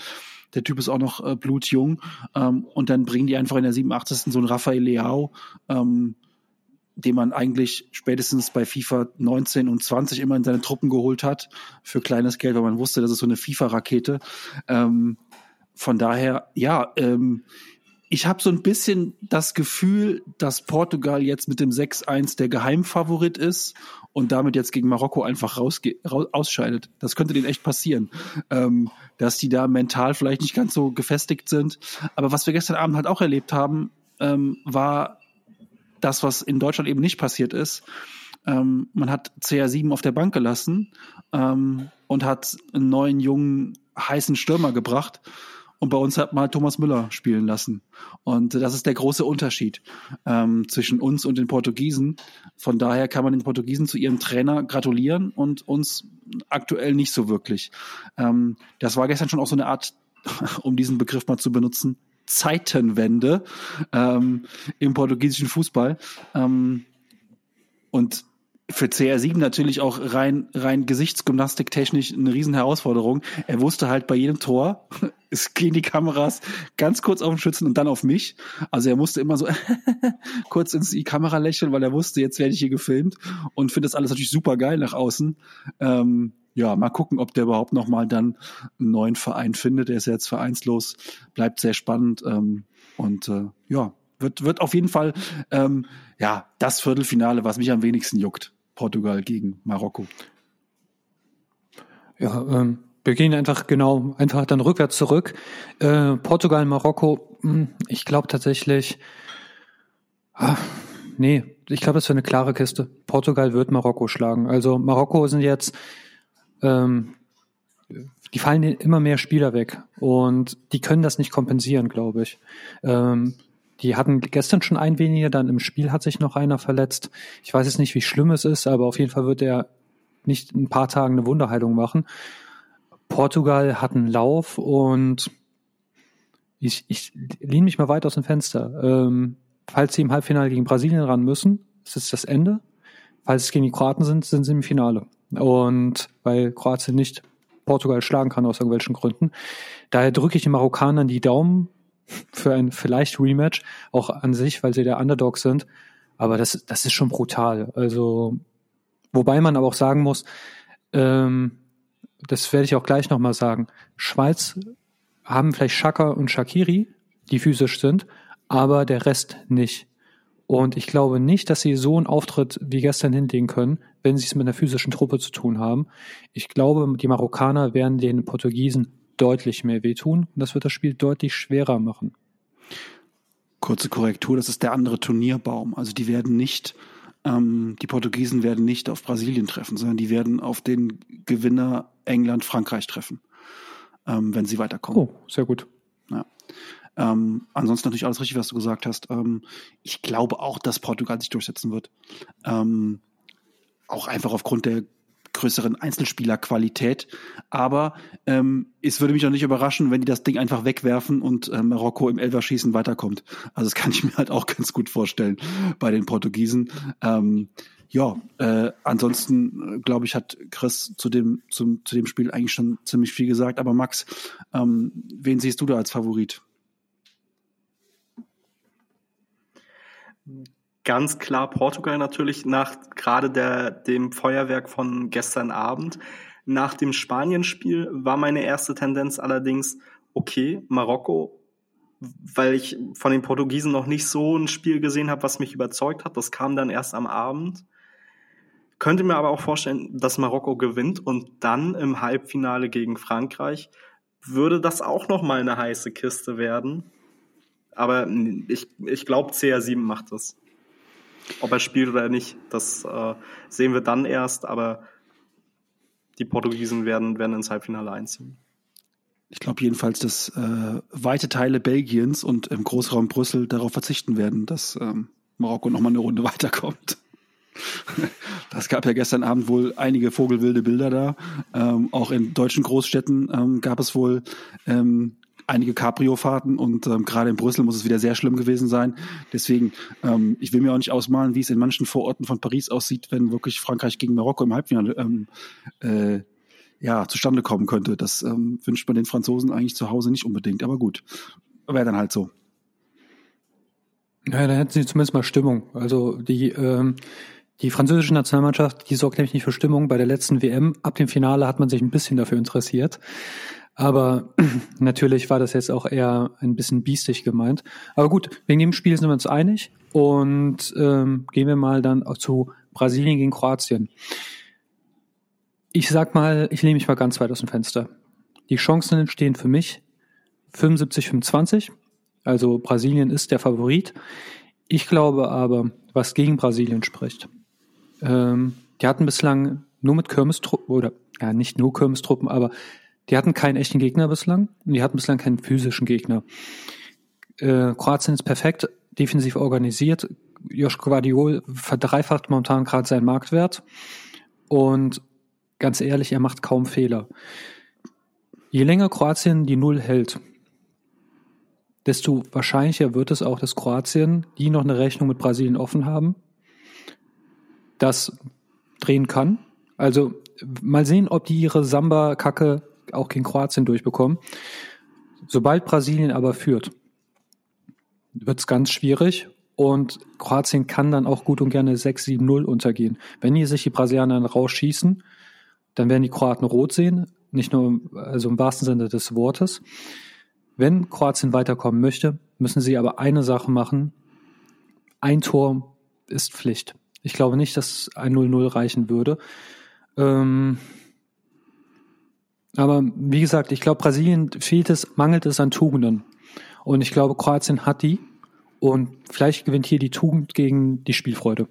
Der Typ ist auch noch äh, blutjung. Ähm, und dann bringen die einfach in der 87. so einen Raphael Leao, ähm, den man eigentlich spätestens bei FIFA 19 und 20 immer in seine Truppen geholt hat, für kleines Geld, weil man wusste, das ist so eine FIFA-Rakete. Ähm, von daher, ja, ähm, ich habe so ein bisschen das Gefühl, dass Portugal jetzt mit dem 6-1 der Geheimfavorit ist und damit jetzt gegen Marokko einfach rausge raus ausscheidet. Das könnte denen echt passieren, ähm, dass die da mental vielleicht nicht ganz so gefestigt sind. Aber was wir gestern Abend halt auch erlebt haben, ähm, war das, was in Deutschland eben nicht passiert ist. Ähm, man hat CR7 auf der Bank gelassen ähm, und hat einen neuen jungen heißen Stürmer gebracht und bei uns hat man Thomas Müller spielen lassen. Und das ist der große Unterschied ähm, zwischen uns und den Portugiesen. Von daher kann man den Portugiesen zu ihrem Trainer gratulieren und uns aktuell nicht so wirklich. Ähm, das war gestern schon auch so eine Art, um diesen Begriff mal zu benutzen, Zeitenwende ähm, im portugiesischen Fußball. Ähm, und für CR7 natürlich auch rein, rein Gesichtsgymnastiktechnisch eine riesen Herausforderung. Er wusste halt bei jedem Tor, es gehen die Kameras ganz kurz auf den Schützen und dann auf mich. Also er musste immer so kurz ins die Kamera lächeln, weil er wusste, jetzt werde ich hier gefilmt und finde das alles natürlich super geil nach außen. Ähm, ja, mal gucken, ob der überhaupt nochmal dann einen neuen Verein findet. Er ist jetzt vereinslos, bleibt sehr spannend ähm, und äh, ja, wird, wird auf jeden Fall ähm, ja das Viertelfinale, was mich am wenigsten juckt. Portugal gegen Marokko. Ja, ähm, wir gehen einfach genau, einfach dann rückwärts zurück. Äh, Portugal, Marokko, hm, ich glaube tatsächlich, ah, nee, ich glaube, das wäre eine klare Kiste. Portugal wird Marokko schlagen. Also Marokko sind jetzt, ähm, die fallen immer mehr Spieler weg und die können das nicht kompensieren, glaube ich. Ähm, die hatten gestern schon ein weniger, dann im Spiel hat sich noch einer verletzt. Ich weiß jetzt nicht, wie schlimm es ist, aber auf jeden Fall wird er nicht ein paar Tagen eine Wunderheilung machen. Portugal hat einen Lauf und ich, ich lehne mich mal weit aus dem Fenster. Ähm, falls sie im Halbfinale gegen Brasilien ran müssen, ist es das Ende. Falls es gegen die Kroaten sind, sind sie im Finale. Und weil Kroatien nicht Portugal schlagen kann aus irgendwelchen Gründen. Daher drücke ich den Marokkanern die Daumen, für ein vielleicht Rematch, auch an sich, weil sie der Underdog sind. Aber das, das ist schon brutal. Also, wobei man aber auch sagen muss, ähm, das werde ich auch gleich nochmal sagen, Schweiz haben vielleicht Shaka und Shakiri, die physisch sind, aber der Rest nicht. Und ich glaube nicht, dass sie so einen Auftritt wie gestern hinlegen können, wenn sie es mit einer physischen Truppe zu tun haben. Ich glaube, die Marokkaner werden den Portugiesen deutlich mehr wehtun und das wird das Spiel deutlich schwerer machen. Kurze Korrektur, das ist der andere Turnierbaum. Also die werden nicht, ähm, die Portugiesen werden nicht auf Brasilien treffen, sondern die werden auf den Gewinner England-Frankreich treffen, ähm, wenn sie weiterkommen. Oh, sehr gut. Ja. Ähm, ansonsten natürlich alles richtig, was du gesagt hast. Ähm, ich glaube auch, dass Portugal sich durchsetzen wird. Ähm, auch einfach aufgrund der größeren Einzelspielerqualität. Aber ähm, es würde mich auch nicht überraschen, wenn die das Ding einfach wegwerfen und äh, Marokko im Elverschießen weiterkommt. Also das kann ich mir halt auch ganz gut vorstellen bei den Portugiesen. Ähm, ja, äh, ansonsten äh, glaube ich, hat Chris zu dem, zum, zu dem Spiel eigentlich schon ziemlich viel gesagt. Aber Max, ähm, wen siehst du da als Favorit? Ganz klar Portugal natürlich nach gerade der, dem Feuerwerk von gestern Abend. Nach dem Spanien-Spiel war meine erste Tendenz allerdings, okay, Marokko, weil ich von den Portugiesen noch nicht so ein Spiel gesehen habe, was mich überzeugt hat. Das kam dann erst am Abend. Könnte mir aber auch vorstellen, dass Marokko gewinnt und dann im Halbfinale gegen Frankreich würde das auch noch mal eine heiße Kiste werden. Aber ich, ich glaube, CR7 macht das. Ob er spielt oder nicht, das äh, sehen wir dann erst, aber die Portugiesen werden, werden ins Halbfinale einziehen. Ich glaube jedenfalls, dass äh, weite Teile Belgiens und im Großraum Brüssel darauf verzichten werden, dass ähm, Marokko nochmal eine Runde weiterkommt. Das gab ja gestern Abend wohl einige vogelwilde Bilder da. Ähm, auch in deutschen Großstädten ähm, gab es wohl ähm, einige Cabrio-Fahrten und ähm, gerade in Brüssel muss es wieder sehr schlimm gewesen sein. Deswegen, ähm, ich will mir auch nicht ausmalen, wie es in manchen Vororten von Paris aussieht, wenn wirklich Frankreich gegen Marokko im Halbfinale ähm, äh, ja, zustande kommen könnte. Das ähm, wünscht man den Franzosen eigentlich zu Hause nicht unbedingt, aber gut. Wäre dann halt so. Ja, da hätten sie zumindest mal Stimmung. Also die, ähm, die französische Nationalmannschaft, die sorgt nämlich nicht für Stimmung. Bei der letzten WM, ab dem Finale hat man sich ein bisschen dafür interessiert. Aber natürlich war das jetzt auch eher ein bisschen biestig gemeint. Aber gut, wegen dem Spiel sind wir uns einig. Und ähm, gehen wir mal dann auch zu Brasilien gegen Kroatien. Ich sag mal, ich nehme mich mal ganz weit aus dem Fenster. Die Chancen entstehen für mich 75-25. Also Brasilien ist der Favorit. Ich glaube aber, was gegen Brasilien spricht. Ähm, die hatten bislang nur mit Kirmestruppen, oder ja, nicht nur Kirmestruppen, aber die hatten keinen echten Gegner bislang und die hatten bislang keinen physischen Gegner. Äh, Kroatien ist perfekt defensiv organisiert. Josh Guardiol verdreifacht momentan gerade seinen Marktwert und ganz ehrlich, er macht kaum Fehler. Je länger Kroatien die Null hält, desto wahrscheinlicher wird es auch, dass Kroatien, die noch eine Rechnung mit Brasilien offen haben, das drehen kann. Also mal sehen, ob die ihre Samba-Kacke auch gegen Kroatien durchbekommen. Sobald Brasilien aber führt, wird es ganz schwierig und Kroatien kann dann auch gut und gerne 6-7-0 untergehen. Wenn hier sich die Brasilianer rausschießen, dann werden die Kroaten rot sehen, nicht nur also im wahrsten Sinne des Wortes. Wenn Kroatien weiterkommen möchte, müssen sie aber eine Sache machen. Ein Tor ist Pflicht. Ich glaube nicht, dass ein 0-0 reichen würde. Ähm, aber wie gesagt, ich glaube, Brasilien fehlt es, mangelt es an Tugenden. Und ich glaube, Kroatien hat die. Und vielleicht gewinnt hier die Tugend gegen die Spielfreude.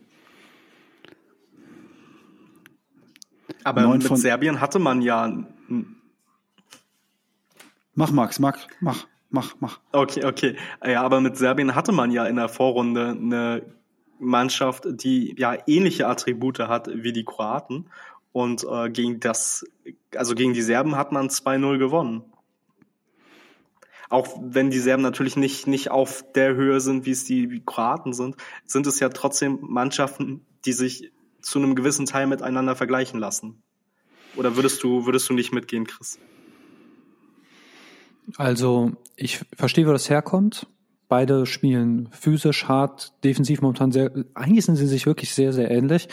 Aber Neun mit Serbien hatte man ja Mach, Max, mach, mach, mach, mach. Okay, okay. Ja, aber mit Serbien hatte man ja in der Vorrunde eine Mannschaft, die ja ähnliche Attribute hat wie die Kroaten. Und äh, gegen das, also gegen die Serben hat man 2-0 gewonnen. Auch wenn die Serben natürlich nicht, nicht auf der Höhe sind, wie es die Kroaten sind, sind es ja trotzdem Mannschaften, die sich zu einem gewissen Teil miteinander vergleichen lassen. Oder würdest du, würdest du nicht mitgehen, Chris? Also ich verstehe, wo das herkommt. Beide spielen physisch hart, defensiv momentan sehr. Eigentlich sind sie sich wirklich sehr, sehr ähnlich.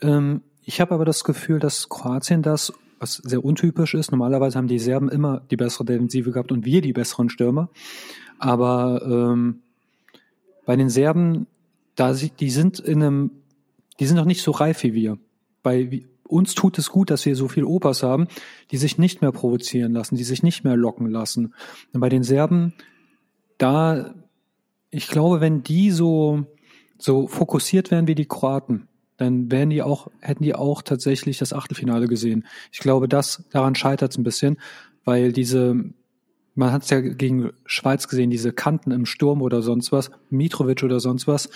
Ähm, ich habe aber das Gefühl, dass Kroatien das, was sehr untypisch ist. Normalerweise haben die Serben immer die bessere Defensive gehabt und wir die besseren Stürmer. Aber ähm, bei den Serben, da sie, die sind in einem, die sind noch nicht so reif wie wir. Bei uns tut es gut, dass wir so viel Opas haben, die sich nicht mehr provozieren lassen, die sich nicht mehr locken lassen. Und bei den Serben, da, ich glaube, wenn die so, so fokussiert wären wie die Kroaten, dann wären die auch, hätten die auch tatsächlich das Achtelfinale gesehen. Ich glaube, das, daran scheitert es ein bisschen, weil diese, man hat es ja gegen Schweiz gesehen, diese Kanten im Sturm oder sonst was, Mitrovic oder sonst was,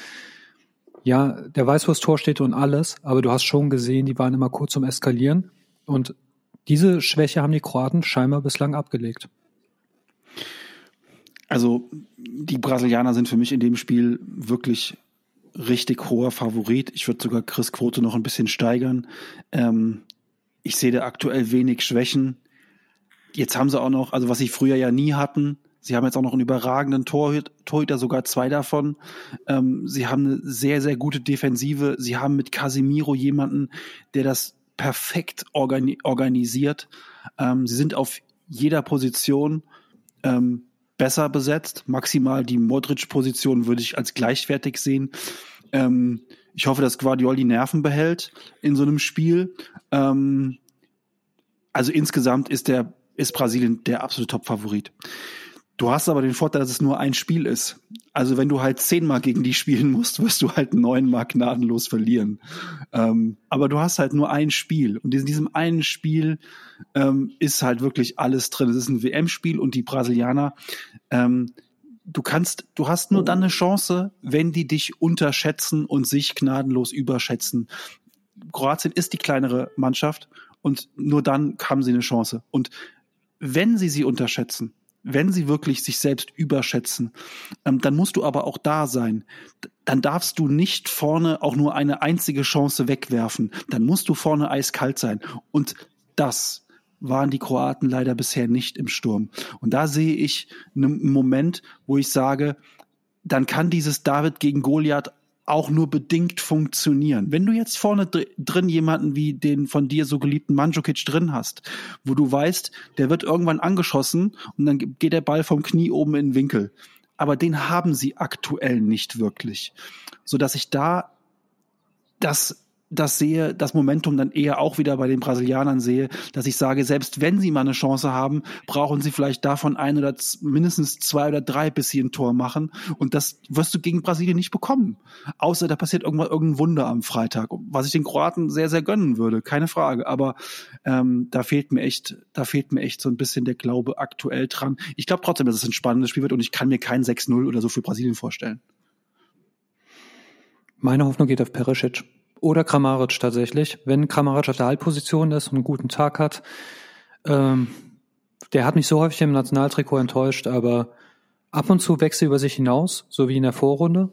ja, der weiß, wo das Tor steht und alles, aber du hast schon gesehen, die waren immer kurz zum Eskalieren. Und diese Schwäche haben die Kroaten scheinbar bislang abgelegt. Also die Brasilianer sind für mich in dem Spiel wirklich richtig hoher Favorit. Ich würde sogar Chris Quote noch ein bisschen steigern. Ähm, ich sehe da aktuell wenig Schwächen. Jetzt haben sie auch noch, also was sie früher ja nie hatten, Sie haben jetzt auch noch einen überragenden Torhüter, Torhüter sogar zwei davon. Ähm, sie haben eine sehr, sehr gute Defensive. Sie haben mit Casimiro jemanden, der das perfekt organi organisiert. Ähm, sie sind auf jeder Position ähm, besser besetzt. Maximal die Modric-Position würde ich als gleichwertig sehen. Ähm, ich hoffe, dass Guardiol die Nerven behält in so einem Spiel. Ähm, also insgesamt ist der ist Brasilien der absolute Top-Favorit. Du hast aber den Vorteil, dass es nur ein Spiel ist. Also wenn du halt zehnmal gegen die spielen musst, wirst du halt neunmal gnadenlos verlieren. Ähm, aber du hast halt nur ein Spiel. Und in diesem einen Spiel ähm, ist halt wirklich alles drin. Es ist ein WM-Spiel und die Brasilianer, ähm, du kannst, du hast nur dann eine Chance, wenn die dich unterschätzen und sich gnadenlos überschätzen. Kroatien ist die kleinere Mannschaft und nur dann haben sie eine Chance. Und wenn sie sie unterschätzen, wenn sie wirklich sich selbst überschätzen, ähm, dann musst du aber auch da sein. Dann darfst du nicht vorne auch nur eine einzige Chance wegwerfen. Dann musst du vorne eiskalt sein. Und das waren die Kroaten leider bisher nicht im Sturm. Und da sehe ich einen Moment, wo ich sage, dann kann dieses David gegen Goliath auch nur bedingt funktionieren. Wenn du jetzt vorne dr drin jemanden wie den von dir so geliebten Mandzukic drin hast, wo du weißt, der wird irgendwann angeschossen und dann geht der Ball vom Knie oben in den Winkel. Aber den haben sie aktuell nicht wirklich. So dass ich da das das sehe, das Momentum dann eher auch wieder bei den Brasilianern sehe, dass ich sage, selbst wenn sie mal eine Chance haben, brauchen sie vielleicht davon ein oder mindestens zwei oder drei, bis sie ein Tor machen. Und das wirst du gegen Brasilien nicht bekommen. Außer da passiert irgendwann irgendein Wunder am Freitag, was ich den Kroaten sehr, sehr gönnen würde, keine Frage. Aber ähm, da fehlt mir echt, da fehlt mir echt so ein bisschen der Glaube aktuell dran. Ich glaube trotzdem, dass es ein spannendes Spiel wird und ich kann mir kein 6-0 oder so für Brasilien vorstellen. Meine Hoffnung geht auf Perisic. Oder Kramaric tatsächlich. Wenn Kramaric auf der Halbposition ist und einen guten Tag hat, ähm, der hat mich so häufig im Nationaltrikot enttäuscht, aber ab und zu wächst er über sich hinaus, so wie in der Vorrunde.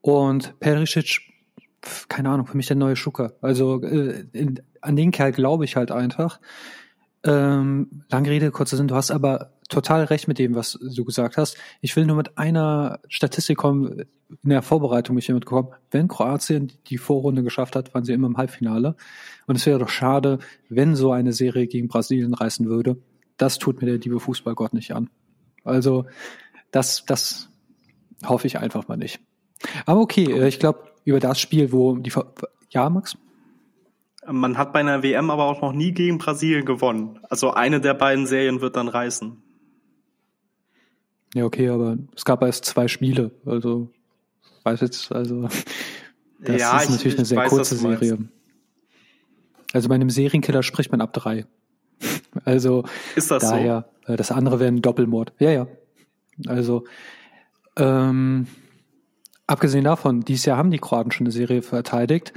Und Perisic, keine Ahnung, für mich der neue Schucker. Also äh, in, an den Kerl glaube ich halt einfach. Ähm, lange Rede, kurzer Sinn, du hast aber total recht mit dem, was du gesagt hast. Ich will nur mit einer Statistik kommen, in der Vorbereitung mich hiermit gekommen. Wenn Kroatien die Vorrunde geschafft hat, waren sie immer im Halbfinale. Und es wäre doch schade, wenn so eine Serie gegen Brasilien reißen würde. Das tut mir der liebe Fußballgott nicht an. Also, das, das hoffe ich einfach mal nicht. Aber okay, äh, ich glaube, über das Spiel, wo die, ja, Max? Man hat bei einer WM aber auch noch nie gegen Brasilien gewonnen. Also eine der beiden Serien wird dann reißen. Ja, okay, aber es gab erst zwei Spiele. Also, weiß jetzt, also, das ja, ist natürlich ich, eine sehr weiß, kurze Serie. Also bei einem Serienkiller spricht man ab drei. Also ist das daher, so? Äh, das andere wäre ein Doppelmord. Ja, ja. Also ähm, abgesehen davon, dieses Jahr haben die Kroaten schon eine Serie verteidigt.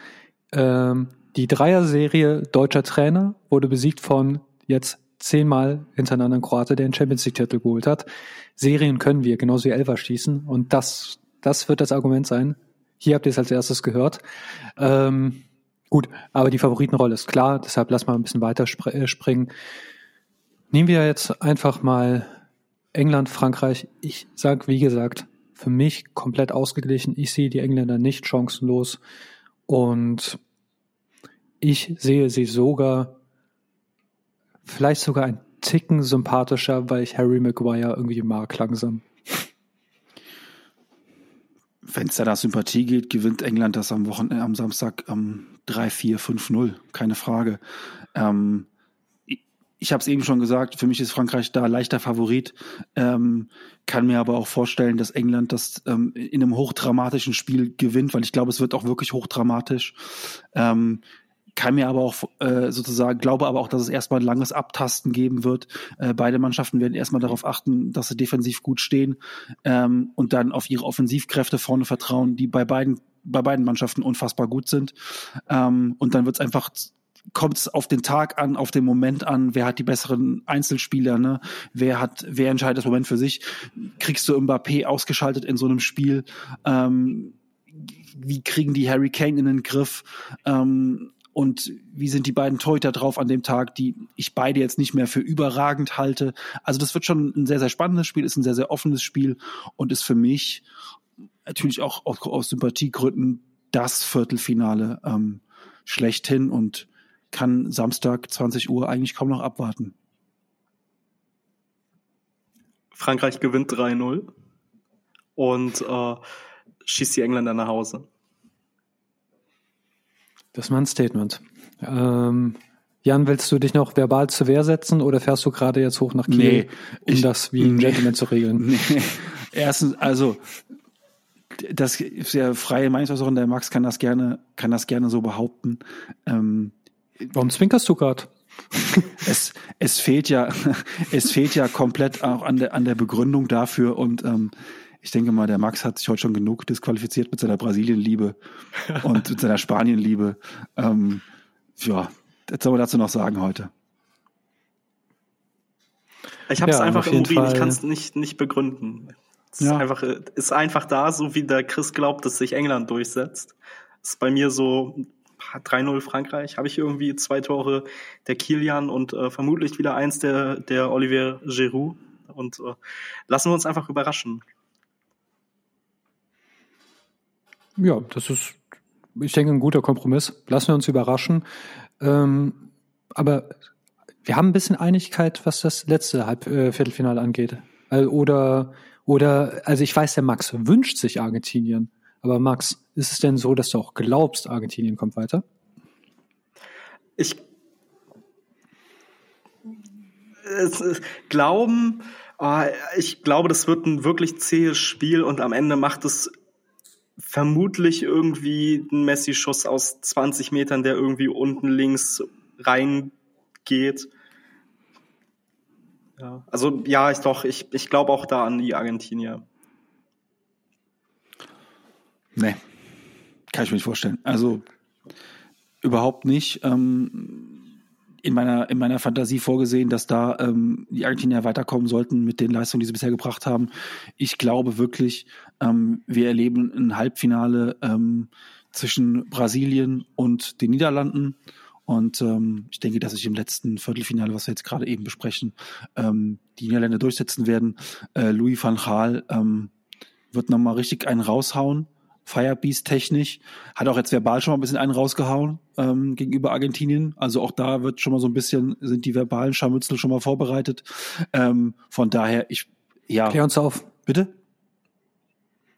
Ähm, die Dreier-Serie deutscher Trainer wurde besiegt von jetzt zehnmal hintereinander ein Kroate, der einen Champions League-Titel geholt hat. Serien können wir, genauso wie Elfer schießen. Und das, das wird das Argument sein. Hier habt ihr es als erstes gehört. Ähm, gut, aber die Favoritenrolle ist klar, deshalb lass mal ein bisschen weiter äh, springen. Nehmen wir jetzt einfach mal England, Frankreich. Ich sag, wie gesagt, für mich komplett ausgeglichen. Ich sehe die Engländer nicht chancenlos. Und ich sehe sie sogar vielleicht sogar ein Ticken sympathischer, weil ich Harry Maguire irgendwie mag langsam. Wenn es da nach Sympathie geht, gewinnt England das am Wochenende, am Samstag ähm, 3-4-5-0, keine Frage. Ähm, ich ich habe es eben schon gesagt, für mich ist Frankreich da leichter Favorit, ähm, kann mir aber auch vorstellen, dass England das ähm, in einem hochdramatischen Spiel gewinnt, weil ich glaube, es wird auch wirklich hochdramatisch. Ähm, kann mir aber auch äh, sozusagen, glaube aber auch, dass es erstmal ein langes Abtasten geben wird. Äh, beide Mannschaften werden erstmal darauf achten, dass sie defensiv gut stehen ähm, und dann auf ihre Offensivkräfte vorne vertrauen, die bei beiden, bei beiden Mannschaften unfassbar gut sind. Ähm, und dann wird es einfach kommt es auf den Tag an, auf den Moment an, wer hat die besseren Einzelspieler, ne? Wer hat, wer entscheidet das Moment für sich? Kriegst du Mbappé ausgeschaltet in so einem Spiel? Ähm, wie kriegen die Harry Kane in den Griff? Ähm, und wie sind die beiden Torhüter drauf an dem Tag, die ich beide jetzt nicht mehr für überragend halte. Also das wird schon ein sehr, sehr spannendes Spiel, ist ein sehr, sehr offenes Spiel und ist für mich natürlich auch aus, aus Sympathiegründen das Viertelfinale ähm, schlechthin und kann Samstag 20 Uhr eigentlich kaum noch abwarten. Frankreich gewinnt 3-0 und äh, schießt die Engländer nach Hause. Das ist mal ein Statement. Ähm, Jan, willst du dich noch verbal zur Wehr setzen oder fährst du gerade jetzt hoch nach Kiel, nee, um ich, das wie ein nee, Gentleman zu regeln? Nee. Erstens, also das ist ja freie Meinungsäußerung, der Max kann das gerne, kann das gerne so behaupten. Ähm, Warum zwinkerst du gerade? es, es fehlt ja, es fehlt ja komplett auch an der, an der Begründung dafür und ähm, ich denke mal, der Max hat sich heute schon genug disqualifiziert mit seiner Brasilienliebe und mit seiner Spanienliebe. Ähm, ja, was soll man dazu noch sagen heute? Ich habe es ja, einfach im Urin, ich kann es nicht, nicht begründen. Es ja. ist, einfach, ist einfach da, so wie der Chris glaubt, dass sich England durchsetzt. Ist bei mir so 3-0 Frankreich, habe ich irgendwie zwei Tore der Kilian und äh, vermutlich wieder eins der, der Olivier Giroud. Und äh, lassen wir uns einfach überraschen. Ja, das ist, ich denke, ein guter Kompromiss. Lassen wir uns überraschen. Ähm, aber wir haben ein bisschen Einigkeit, was das letzte Halb äh, Viertelfinale angeht. Oder, oder, also ich weiß, der Max wünscht sich Argentinien. Aber Max, ist es denn so, dass du auch glaubst, Argentinien kommt weiter? Ich glauben, oh, ich glaube, das wird ein wirklich zähes Spiel und am Ende macht es vermutlich irgendwie ein Messi-Schuss aus 20 Metern, der irgendwie unten links reingeht. Ja, also ja, ich doch, ich, ich glaube auch da an die Argentinier. Nee, kann ich mir nicht vorstellen. Also überhaupt nicht. Ähm, in meiner, in meiner Fantasie vorgesehen, dass da ähm, die Argentinier weiterkommen sollten mit den Leistungen, die sie bisher gebracht haben. Ich glaube wirklich, ähm, wir erleben ein Halbfinale ähm, zwischen Brasilien und den Niederlanden. Und ähm, ich denke, dass sich im letzten Viertelfinale, was wir jetzt gerade eben besprechen, ähm, die Niederländer durchsetzen werden. Äh, Louis van Gaal ähm, wird nochmal richtig einen raushauen. Firebeast technisch. Hat auch jetzt verbal schon mal ein bisschen einen rausgehauen ähm, gegenüber Argentinien. Also auch da wird schon mal so ein bisschen, sind die verbalen Scharmützel schon mal vorbereitet. Ähm, von daher, ich, ja. Klär uns auf. Bitte?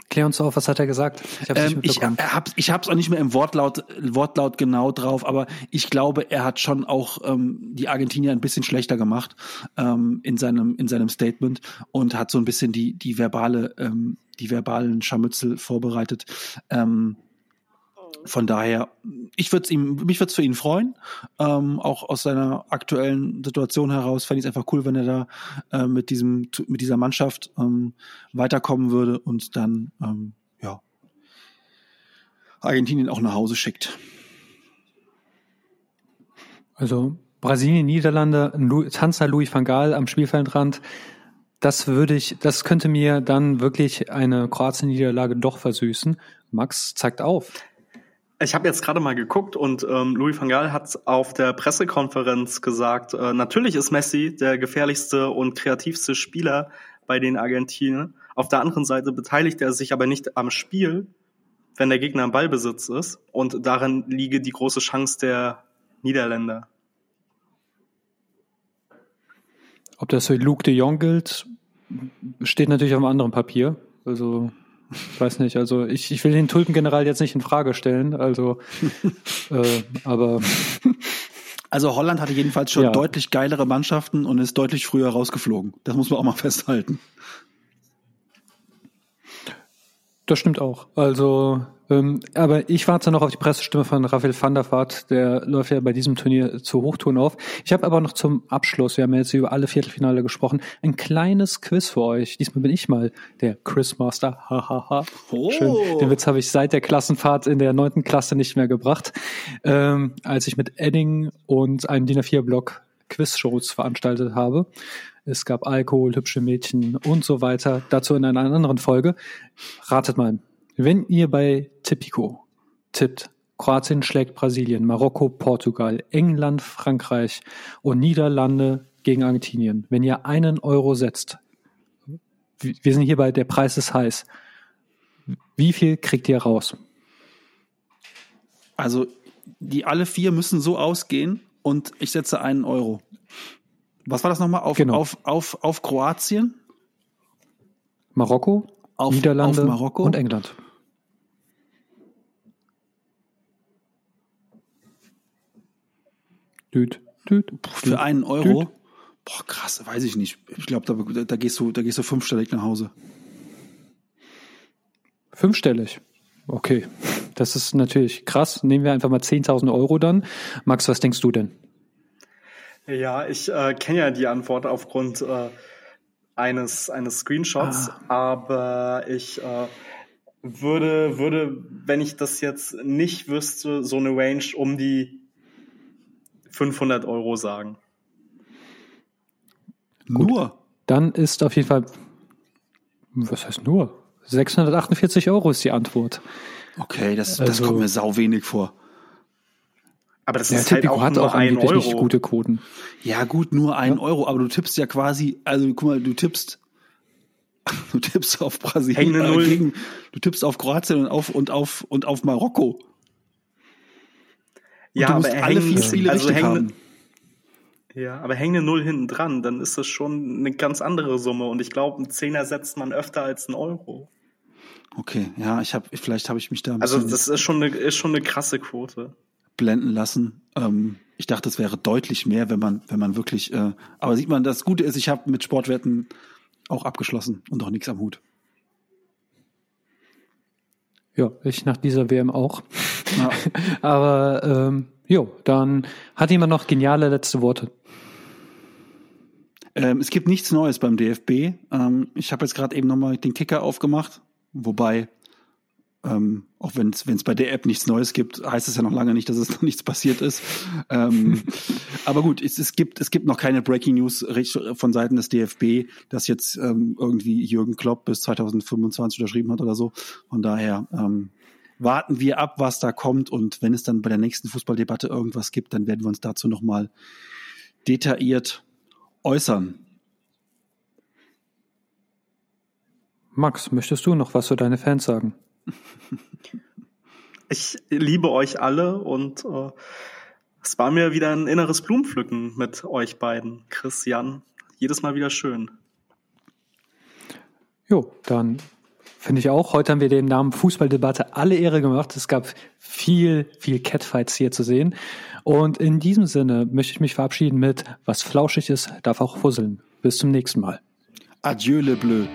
Klär uns auf, was hat er gesagt? Ich habe ähm, ich, hab's, ich hab's auch nicht mehr im Wortlaut, Wortlaut genau drauf, aber ich glaube, er hat schon auch ähm, die Argentinier ein bisschen schlechter gemacht ähm, in seinem in seinem Statement und hat so ein bisschen die die verbale ähm, die verbalen Scharmützel vorbereitet. Ähm, von daher, ich würde ihm, mich würde es für ihn freuen. Ähm, auch aus seiner aktuellen Situation heraus fände ich es einfach cool, wenn er da äh, mit diesem, mit dieser Mannschaft ähm, weiterkommen würde und dann ähm, ja Argentinien auch nach Hause schickt. Also Brasilien, Niederlande, Tanzer Louis van Gaal am Spielfeldrand. Das würde ich, das könnte mir dann wirklich eine Kroatien-Niederlage doch versüßen. Max zeigt auf. Ich habe jetzt gerade mal geguckt und ähm, Louis van Gaal hat auf der Pressekonferenz gesagt, äh, natürlich ist Messi der gefährlichste und kreativste Spieler bei den Argentiniern. Auf der anderen Seite beteiligt er sich aber nicht am Spiel, wenn der Gegner im Ballbesitz ist. Und darin liege die große Chance der Niederländer. Ob das für Luke de Jong gilt, steht natürlich auf einem anderen Papier. Also ich weiß nicht, also ich, ich will den Tulpengeneral jetzt nicht in Frage stellen, also äh, aber also Holland hatte jedenfalls schon ja. deutlich geilere Mannschaften und ist deutlich früher rausgeflogen. Das muss man auch mal festhalten. Das stimmt auch. Also ähm, aber ich warte noch auf die Pressestimme von Raphael van der Vaart. Der läuft ja bei diesem Turnier zu Hochtouren auf. Ich habe aber noch zum Abschluss, wir haben jetzt über alle Viertelfinale gesprochen, ein kleines Quiz für euch. Diesmal bin ich mal der Quizmaster. Hahaha. oh. Schön. Den Witz habe ich seit der Klassenfahrt in der neunten Klasse nicht mehr gebracht, ähm, als ich mit Edding und einem DIN A4-Block Quizshows veranstaltet habe. Es gab Alkohol, hübsche Mädchen und so weiter. Dazu in einer anderen Folge. Ratet mal, wenn ihr bei Tipico tippt, Kroatien schlägt Brasilien, Marokko, Portugal, England, Frankreich und Niederlande gegen Argentinien. Wenn ihr einen Euro setzt, wir sind hier bei der Preis ist heiß. Wie viel kriegt ihr raus? Also, die alle vier müssen so ausgehen und ich setze einen Euro. Was war das nochmal? Auf, genau. auf, auf, auf Kroatien? Marokko, auf, Niederlande auf Marokko? und England. Düt, düt, Für einen Euro? Düt. Boah, krass, weiß ich nicht. Ich glaube, da, da, gehst du, da gehst du fünfstellig nach Hause. Fünfstellig? Okay. Das ist natürlich krass. Nehmen wir einfach mal 10.000 Euro dann. Max, was denkst du denn? Ja, ich äh, kenne ja die Antwort aufgrund äh, eines, eines Screenshots, ah. aber ich äh, würde, würde, wenn ich das jetzt nicht wüsste, so eine Range um die 500 Euro sagen. Gut. Nur? Dann ist auf jeden Fall, was heißt nur? 648 Euro ist die Antwort. Okay, das, das also, kommt mir sau wenig vor. Aber das ja, ist halt auch hat nur auch ein Euro. gute Quoten. Ja gut, nur ein ja. Euro, aber du tippst ja quasi, also guck mal, du tippst Du tippst auf Brasilien äh, gegen, du tippst auf Kroatien und auf und auf und auf Marokko. Und ja, aber alle vier Spiele also richtig haben. Ja, aber hängt eine Null hinten dran, dann ist das schon eine ganz andere Summe. Und ich glaube, ein Zehner setzt man öfter als ein Euro. Okay, ja, ich habe, vielleicht habe ich mich da. Ein also das ist schon eine, ist schon eine krasse Quote. Blenden lassen. Ähm, ich dachte, es wäre deutlich mehr, wenn man, wenn man wirklich. Äh, aber sieht man, das Gute ist, ich habe mit Sportwetten auch abgeschlossen und auch nichts am Hut. Ja, ich nach dieser WM auch. Ja. aber ähm, jo, dann hat jemand noch geniale letzte Worte. Ähm, es gibt nichts Neues beim DFB. Ähm, ich habe jetzt gerade eben nochmal den Kicker aufgemacht, wobei, ähm, auch wenn es bei der App nichts Neues gibt, heißt es ja noch lange nicht, dass es noch nichts passiert ist. ähm, aber gut, es, es, gibt, es gibt noch keine Breaking News von Seiten des DFB, dass jetzt ähm, irgendwie Jürgen Klopp bis 2025 unterschrieben hat oder so. Von daher ähm, warten wir ab, was da kommt. Und wenn es dann bei der nächsten Fußballdebatte irgendwas gibt, dann werden wir uns dazu nochmal detailliert äußern. Max, möchtest du noch was für deine Fans sagen? Ich liebe euch alle und äh, es war mir wieder ein inneres Blumenpflücken mit euch beiden, Chris, Jan. Jedes Mal wieder schön. Jo, dann finde ich auch. Heute haben wir dem Namen Fußballdebatte alle Ehre gemacht. Es gab viel, viel Catfights hier zu sehen. Und in diesem Sinne möchte ich mich verabschieden mit Was flauschig ist, darf auch fusseln. Bis zum nächsten Mal. Adieu, le bleu.